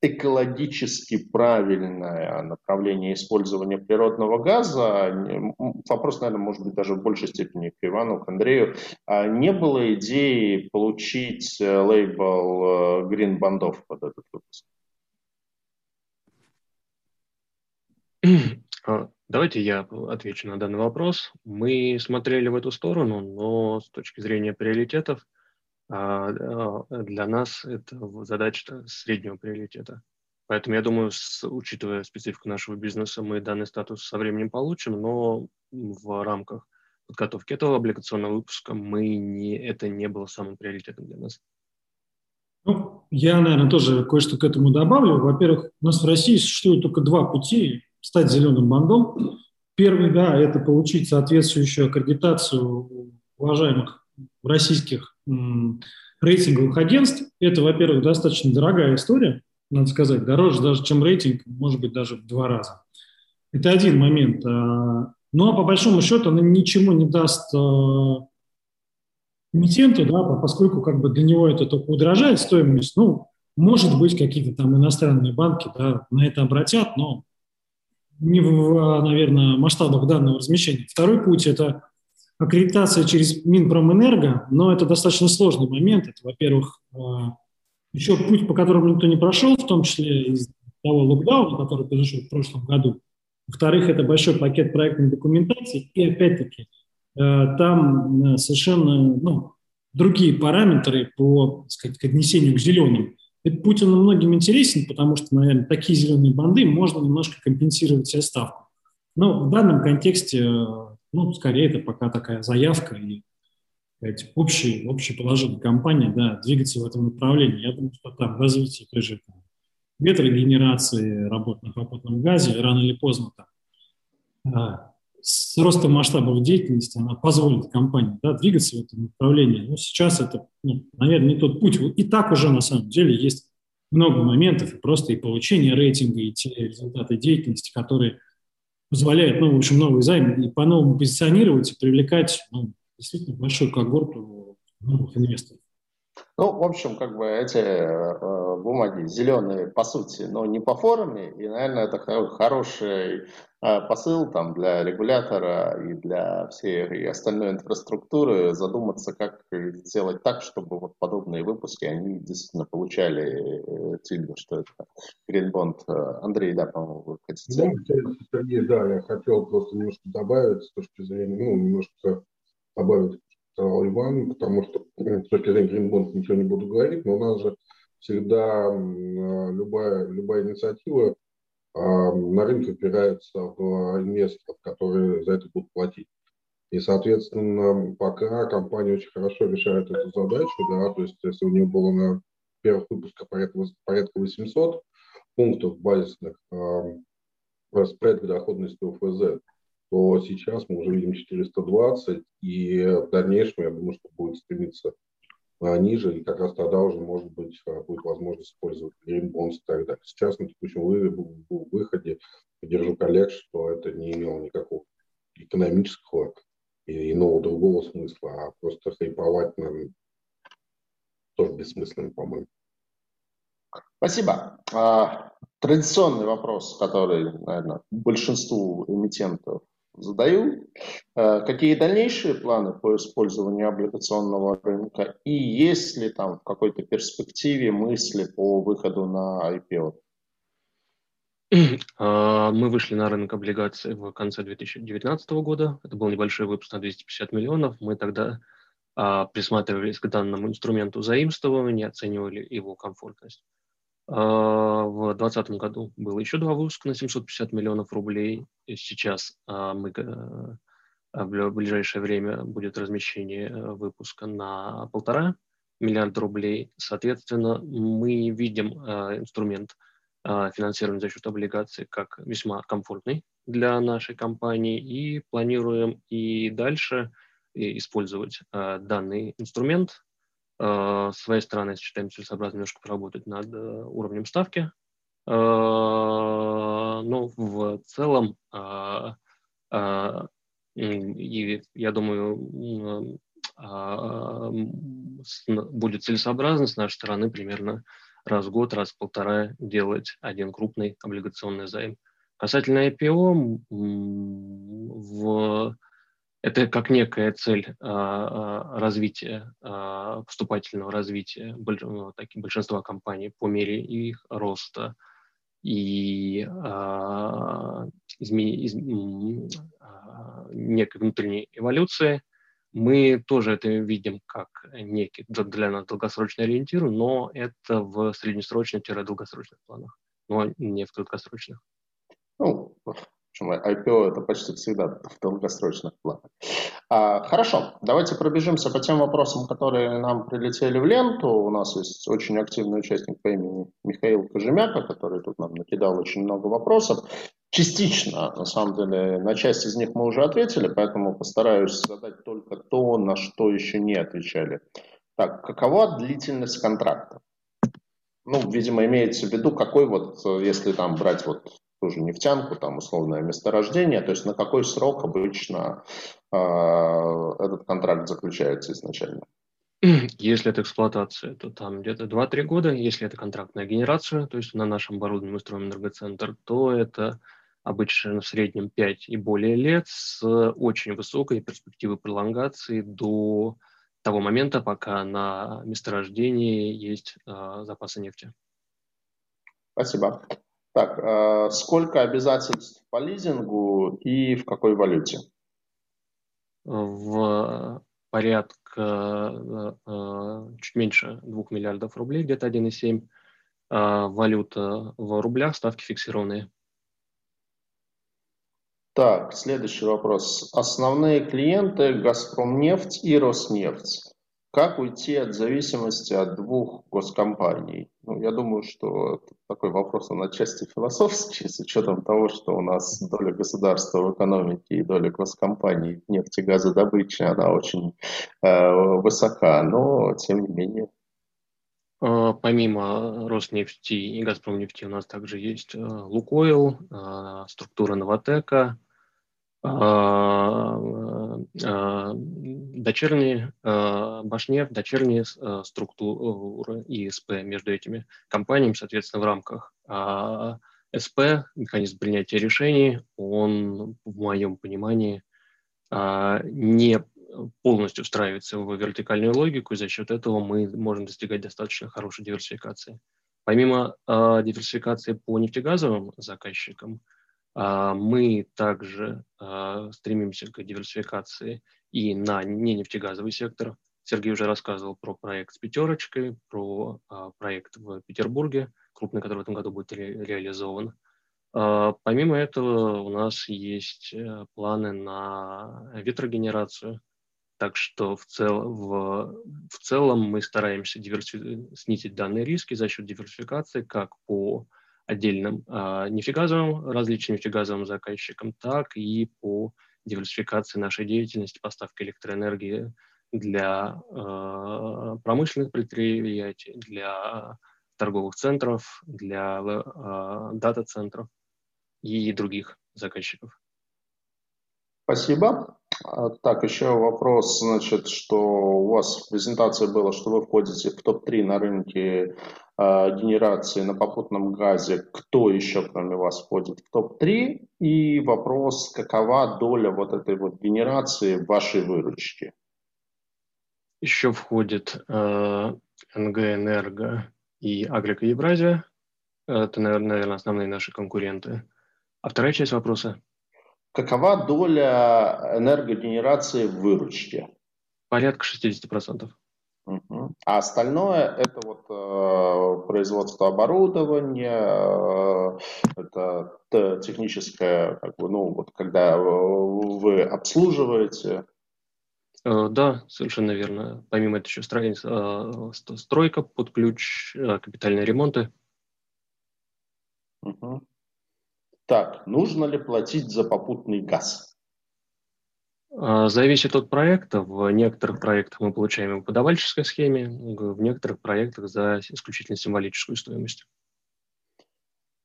экологически правильное направление использования природного газа, вопрос, наверное, может быть даже в большей степени к Ивану, к Андрею, а не было идеи получить э, лейбл Green бандов под этот выпуск? А, давайте я отвечу на данный вопрос. Мы смотрели в эту сторону, но с точки зрения приоритетов – а, а, для нас это задача среднего приоритета. Поэтому я думаю, с, учитывая специфику нашего бизнеса, мы данный статус со временем получим, но в рамках подготовки этого облигационного выпуска мы не, это не было самым приоритетом для нас. Ну, я, наверное, тоже кое-что к этому добавлю. Во-первых, у нас в России существует только два пути стать зеленым бандом. Первый, да, это получить соответствующую аккредитацию уважаемых российских рейтинговых агентств. Это, во-первых, достаточно дорогая история, надо сказать, дороже даже, чем рейтинг, может быть, даже в два раза. Это один момент. А, ну, а по большому счету она ничего не даст а, эмитенту, да, поскольку как бы для него это только удорожает стоимость. Ну, может быть, какие-то там иностранные банки да, на это обратят, но не в, наверное, масштабах данного размещения. Второй путь – это аккредитация через Минпромэнерго, но это достаточно сложный момент. Это, во-первых, еще путь, по которому никто не прошел, в том числе из того локдауна, который произошел в прошлом году. Во-вторых, это большой пакет проектной документации. И опять-таки, там совершенно ну, другие параметры по сказать, к отнесению к зеленым. Этот путь он многим интересен, потому что, наверное, такие зеленые банды можно немножко компенсировать себе ставку. Но в данном контексте, ну, скорее, это пока такая заявка и сказать, общее, общее положение компании, да, двигаться в этом направлении. Я думаю, что там развитие той же там, ветрогенерации, работы на попутном газе, рано или поздно там, а, с ростом масштабов деятельности она позволит компании да, двигаться в этом направлении. Но сейчас это, ну, наверное, не тот путь. И так уже на самом деле есть много моментов, и просто и получение рейтинга, и те результаты деятельности, которые позволяют, ну, в общем, новые займы и по-новому позиционировать и привлекать ну, действительно большую когорту новых инвесторов. Ну, в общем, как бы эти э, бумаги зеленые, по сути, но не по форме, и, наверное, это хороший э, посыл там для регулятора и для всей и остальной инфраструктуры задуматься, как сделать так, чтобы вот подобные выпуски, они действительно получали э, тильду, что это Bond. Э, Андрей, да, по-моему, вы хотите? Да, Сергей, да, я хотел просто немножко добавить с точки зрения, ну, немножко добавить сказал Иван, потому что с точки зрения Гринбонд ничего не буду говорить, но у нас же всегда любая, любая инициатива а, на рынке опирается в инвесторов, которые за это будут платить. И, соответственно, пока компания очень хорошо решает эту задачу, да, то есть если у нее было на первых выпусках порядка, порядка 800 пунктов базисных э, спред доходности ОФЗ, то сейчас мы уже видим 420, и в дальнейшем, я думаю, что будет стремиться а, ниже, и как раз тогда уже, может быть, а, будет возможность использовать bonds и так далее. Сейчас на текущем выходе держу коллег, что это не имело никакого экономического и иного другого смысла, а просто хайповать нам тоже бессмысленно, по-моему. Спасибо. А, традиционный вопрос, который, наверное, большинству эмитентов задаю. Э, какие дальнейшие планы по использованию облигационного рынка и есть ли там в какой-то перспективе мысли по выходу на IPO? А, мы вышли на рынок облигаций в конце 2019 года. Это был небольшой выпуск на 250 миллионов. Мы тогда а, присматривались к данному инструменту заимствования, оценивали его комфортность. А, в 2020 году было еще два выпуска на 750 миллионов рублей. Сейчас а, мы э, в ближайшее время будет размещение э, выпуска на полтора миллиарда рублей. Соответственно, мы видим э, инструмент финансирования за счет облигаций как весьма комфортный для нашей компании и планируем и дальше использовать данный инструмент с своей стороны считаем целесообразно немножко поработать над э, уровнем ставки. Э, но в целом, я думаю, будет целесообразно с нашей стороны примерно раз в год, раз в полтора делать один крупный облигационный займ. Касательно IPO, в это как некая цель а, а, развития, а, поступательного развития ну, большинства компаний по мере их роста и некой внутренней эволюции. Мы тоже это видим как некий для нас долгосрочный ориентир, но это в среднесрочных-долгосрочных планах, но не в краткосрочных. Причем IPO это почти всегда в долгосрочных планах. А, хорошо, давайте пробежимся по тем вопросам, которые нам прилетели в ленту. У нас есть очень активный участник по имени Михаил Кожемяка, который тут нам накидал очень много вопросов. Частично, на самом деле, на часть из них мы уже ответили, поэтому постараюсь задать только то, на что еще не отвечали. Так, какова длительность контракта? Ну, видимо, имеется в виду, какой вот, если там брать вот тоже нефтянку, там условное месторождение, то есть на какой срок обычно э, этот контракт заключается изначально? Если это эксплуатация, то там где-то 2-3 года. Если это контрактная генерация, то есть на нашем оборудовании мы строим энергоцентр, то это обычно в среднем 5 и более лет, с очень высокой перспективой пролонгации до того момента, пока на месторождении есть э, запасы нефти. Спасибо. Так, э, сколько обязательств по лизингу и в какой валюте? В порядка э, чуть меньше 2 миллиардов рублей, где-то 1,7. Э, валюта в рублях, ставки фиксированные. Так, следующий вопрос. Основные клиенты «Газпромнефть» и «Роснефть». Как уйти от зависимости от двух госкомпаний? Ну, я думаю, что такой вопрос, он отчасти философский, с учетом того, что у нас доля государства в экономике и доля госкомпаний нефтегазодобычи, она очень э, высока, но тем не менее. А, помимо Роснефти и Газпромнефти у нас также есть э, Лукойл, э, структура Новотека, дочерние Башнефть, дочерние структуры ИСП между этими компаниями, соответственно, в рамках СП, механизм принятия решений, он, в моем понимании, не полностью встраивается в вертикальную логику, и за счет этого мы можем достигать достаточно хорошей диверсификации. Помимо э, диверсификации по нефтегазовым заказчикам, э, мы также э, стремимся к диверсификации и на ненефтегазовый сектор. Сергей уже рассказывал про проект с пятерочкой, про э, проект в Петербурге, крупный, который в этом году будет ре реализован. Э, помимо этого у нас есть планы на ветрогенерацию – так что в, цел, в, в целом мы стараемся диверси... снизить данные риски за счет диверсификации как по отдельным э, нефтегазовым, различным нефтегазовым заказчикам, так и по диверсификации нашей деятельности, поставки электроэнергии для э, промышленных предприятий, для торговых центров, для э, дата-центров и других заказчиков. Спасибо. А, так, еще вопрос, значит, что у вас в презентации было, что вы входите в топ-3 на рынке э, генерации на попутном газе. Кто еще, кроме вас, входит в топ-3? И вопрос, какова доля вот этой вот генерации в вашей выручке? Еще входит э, НГ Энерго и Агрика Евразия. Это, наверное, основные наши конкуренты. А вторая часть вопроса? Какова доля энергогенерации в выручке? Порядка 60%. Угу. А остальное это вот э, производство оборудования, э, это техническое, как бы, ну вот когда вы обслуживаете. Э, да, совершенно верно. Помимо этого еще стройка, э, стройка под ключ, э, капитальные ремонты. Угу. Так, нужно ли платить за попутный газ? А, зависит от проекта. В некоторых проектах мы получаем его по давальческой схеме, в некоторых проектах за исключительно символическую стоимость.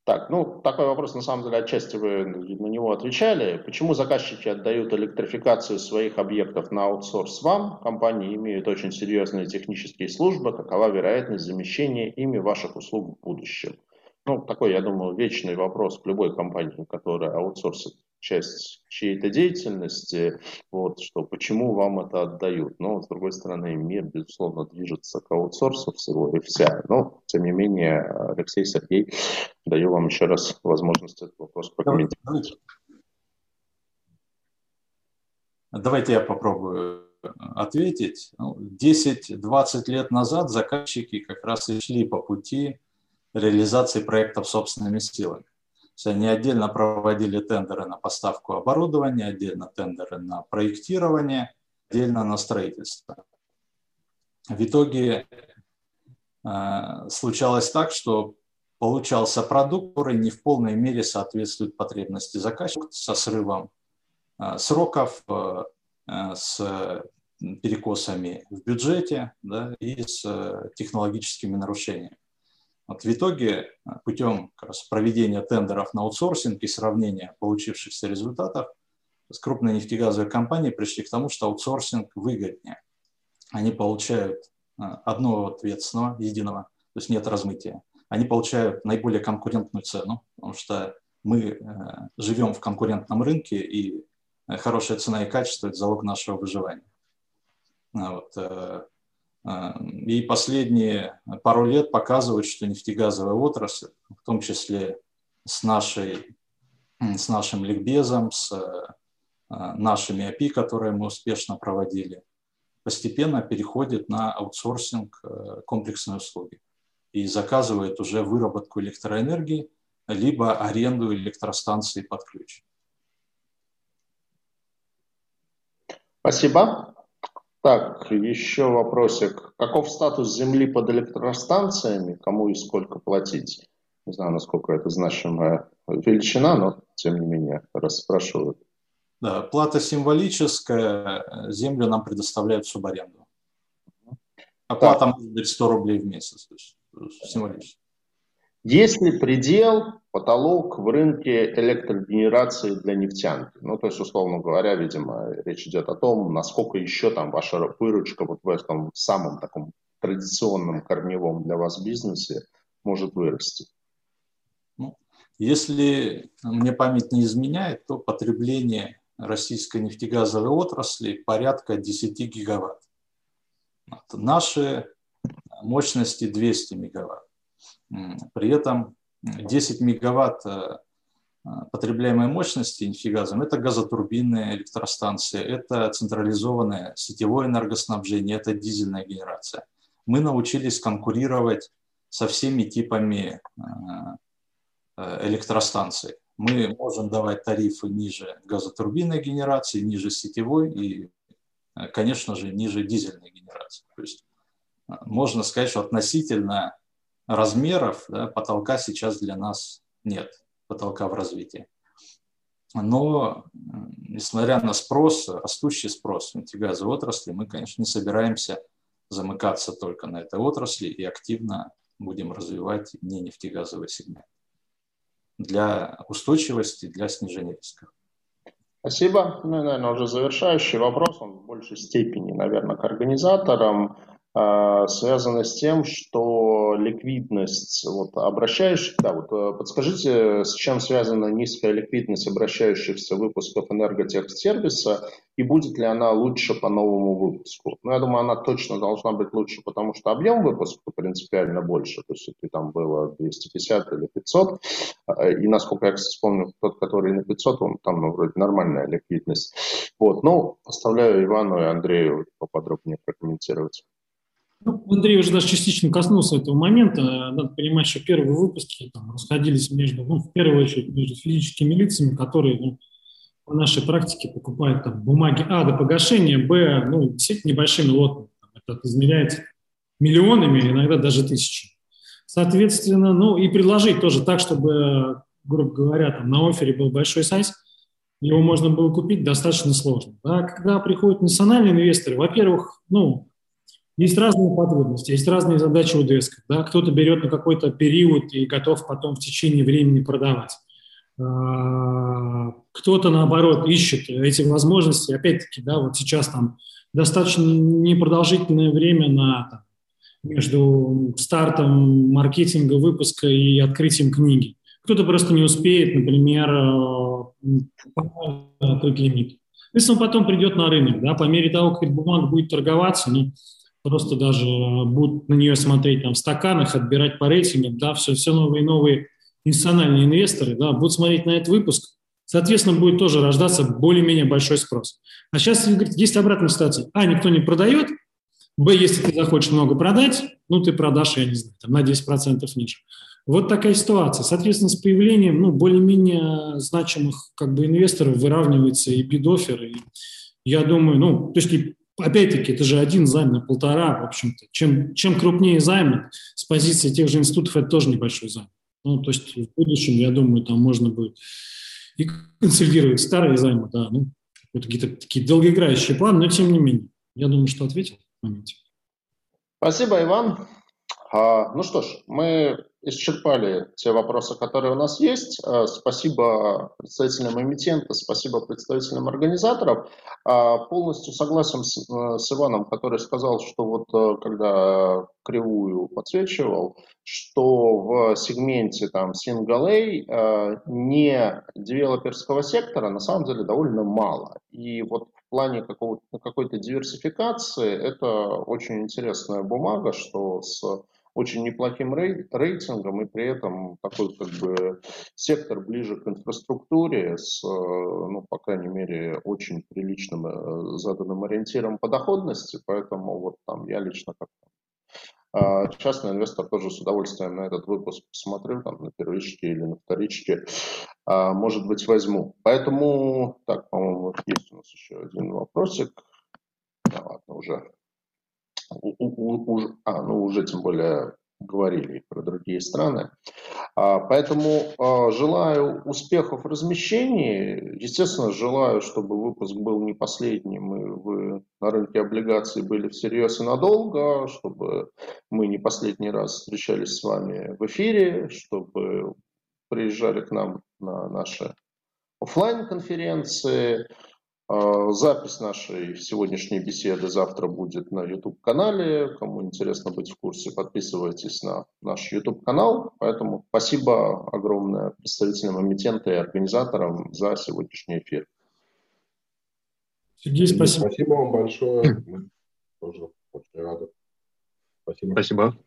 Так, ну, такой вопрос, на самом деле, отчасти вы на него отвечали. Почему заказчики отдают электрификацию своих объектов на аутсорс вам? Компании имеют очень серьезные технические службы. Какова вероятность замещения ими ваших услуг в будущем? Ну, такой, я думаю, вечный вопрос к любой компании, которая аутсорсит часть чьей-то деятельности, вот, что почему вам это отдают. Но, с другой стороны, мир, безусловно, движется к аутсорсу всего и вся. Но, тем не менее, Алексей, Сергей, даю вам еще раз возможность этот вопрос прокомментировать. Давайте я попробую ответить. 10-20 ну, лет назад заказчики как раз и шли по пути реализации проектов собственными силами. То есть они отдельно проводили тендеры на поставку оборудования, отдельно тендеры на проектирование, отдельно на строительство. В итоге э, случалось так, что получался продукт, который не в полной мере соответствует потребности заказчика со срывом э, сроков, э, с перекосами в бюджете да, и с технологическими нарушениями. Вот в итоге э, путем как раз, проведения тендеров на аутсорсинг и сравнения получившихся результатов с крупной нефтегазовой компанией пришли к тому, что аутсорсинг выгоднее. Они получают э, одного ответственного, единого, то есть нет размытия. Они получают наиболее конкурентную цену, потому что Мы живем в конкурентном рынке, и хорошая цена и качество – это залог нашего выживания. Вот. И последние пару лет показывают, что нефтегазовая отрасль, в том числе с, нашей, с нашим ликбезом, с нашими API, которые мы успешно проводили, постепенно переходит на аутсорсинг комплексной услуги и заказывает уже выработку электроэнергии, либо аренду электростанции под ключ. Спасибо. Так, еще вопросик. Каков статус земли под электростанциями? Кому и сколько платить? Не знаю, насколько это значимая величина, но тем не менее расспрашивают. Да, плата символическая, землю нам предоставляют в субаренду. Оплата может быть 100 рублей в месяц, то есть символически. Есть ли предел, потолок в рынке электрогенерации для нефтянки? Ну, то есть, условно говоря, видимо, речь идет о том, насколько еще там ваша выручка вот в этом самом таком традиционном корневом для вас бизнесе может вырасти. Ну, если мне память не изменяет, то потребление российской нефтегазовой отрасли порядка 10 гигаватт. Наши мощности 200 мегаватт. При этом 10 мегаватт э, потребляемой мощности нефтегазом – это газотурбинные электростанции, это централизованное сетевое энергоснабжение, это дизельная генерация. Мы научились конкурировать со всеми типами э, э, электростанций. Мы можем давать тарифы ниже газотурбинной генерации, ниже сетевой и, конечно же, ниже дизельной генерации. То есть можно сказать, что относительно размеров да, потолка сейчас для нас нет, потолка в развитии. Но, несмотря на спрос, растущий спрос нефтегазовой отрасли, мы, конечно, не собираемся замыкаться только на этой отрасли и активно будем развивать не нефтегазовый сегмент для устойчивости, для снижения рисков. Спасибо. Ну, наверное, уже завершающий вопрос, он в большей степени, наверное, к организаторам. А, связано с тем, что ликвидность вот, обращающих, да, вот э, подскажите, с чем связана низкая ликвидность обращающихся выпусков энерготехсервиса и будет ли она лучше по новому выпуску? Ну, я думаю, она точно должна быть лучше, потому что объем выпуска принципиально больше, то есть если там было 250 или 500, э, и насколько я, кстати, вспомню, тот, который на 500, он там ну, вроде нормальная ликвидность. Вот, ну, оставляю Ивану и Андрею поподробнее прокомментировать. Ну, Андрей уже даже частично коснулся этого момента. Надо понимать, что первые выпуски там, расходились между, ну, в первую очередь, между физическими лицами, которые ну, по нашей практике покупают там, бумаги А до погашения, Б, ну, действительно небольшими лотами. Это измеряется миллионами, иногда даже тысячами. Соответственно, ну и предложить тоже так, чтобы, грубо говоря, там, на офере был большой сайз, его можно было купить достаточно сложно. Да? Когда приходят национальные инвесторы, во-первых, ну, есть разные потребности, есть разные задачи у десков. Да? Кто-то берет на какой-то период и готов потом в течение времени продавать. А, кто-то, наоборот, ищет эти возможности. Опять-таки, да, вот сейчас там достаточно непродолжительное время на, там, между стартом маркетинга, выпуска и открытием книги. Кто-то просто не успеет, например, открыть лимит. Соответственно, он потом придет на рынок. Да, по мере того, как бумага будет торговаться, ну, просто даже будут на нее смотреть там, в стаканах, отбирать по рейтингам, да, все, все новые и новые институциональные инвесторы да, будут смотреть на этот выпуск, соответственно, будет тоже рождаться более-менее большой спрос. А сейчас есть обратная ситуация. А, никто не продает, Б, если ты захочешь много продать, ну, ты продашь, я не знаю, там, на 10% ниже. Вот такая ситуация. Соответственно, с появлением ну, более-менее значимых как бы, инвесторов выравнивается и бидофер. И я думаю, ну, то есть опять-таки, это же один займ на полтора, в общем-то. Чем, чем крупнее займ с позиции тех же институтов, это тоже небольшой займ. Ну, то есть в будущем, я думаю, там можно будет и консолидировать старые займы, да, ну, какие-то такие долгоиграющие планы, но тем не менее. Я думаю, что ответил в моменте. Спасибо, Иван. А, ну что ж, мы исчерпали те вопросы, которые у нас есть. Э, спасибо представителям эмитента, спасибо представителям организаторов. А, полностью согласен с, э, с Иваном, который сказал, что вот когда кривую подсвечивал, что в сегменте там single A не девелоперского сектора на самом деле довольно мало. И вот в плане какой-то диверсификации это очень интересная бумага, что с очень неплохим рейтингом и при этом такой как бы сектор ближе к инфраструктуре с, ну, по крайней мере, очень приличным э, заданным ориентиром по доходности, поэтому вот там я лично как а, частный инвестор тоже с удовольствием на этот выпуск посмотрю, там на первичке или на вторичке, а, может быть, возьму. Поэтому, так, по-моему, есть у нас еще один вопросик. Да ладно, уже а, ну, уже тем более говорили про другие страны. А, поэтому а, желаю успехов в размещении. Естественно, желаю, чтобы выпуск был не последним, и вы на рынке облигаций были всерьез и надолго, чтобы мы не последний раз встречались с вами в эфире, чтобы приезжали к нам на наши офлайн конференции а, запись нашей сегодняшней беседы завтра будет на YouTube-канале. Кому интересно быть в курсе, подписывайтесь на наш YouTube-канал. Поэтому спасибо огромное представителям эмитента и организаторам за сегодняшний эфир. Сергей, спасибо. Спасибо вам большое. Мы тоже очень рады. Спасибо. Спасибо.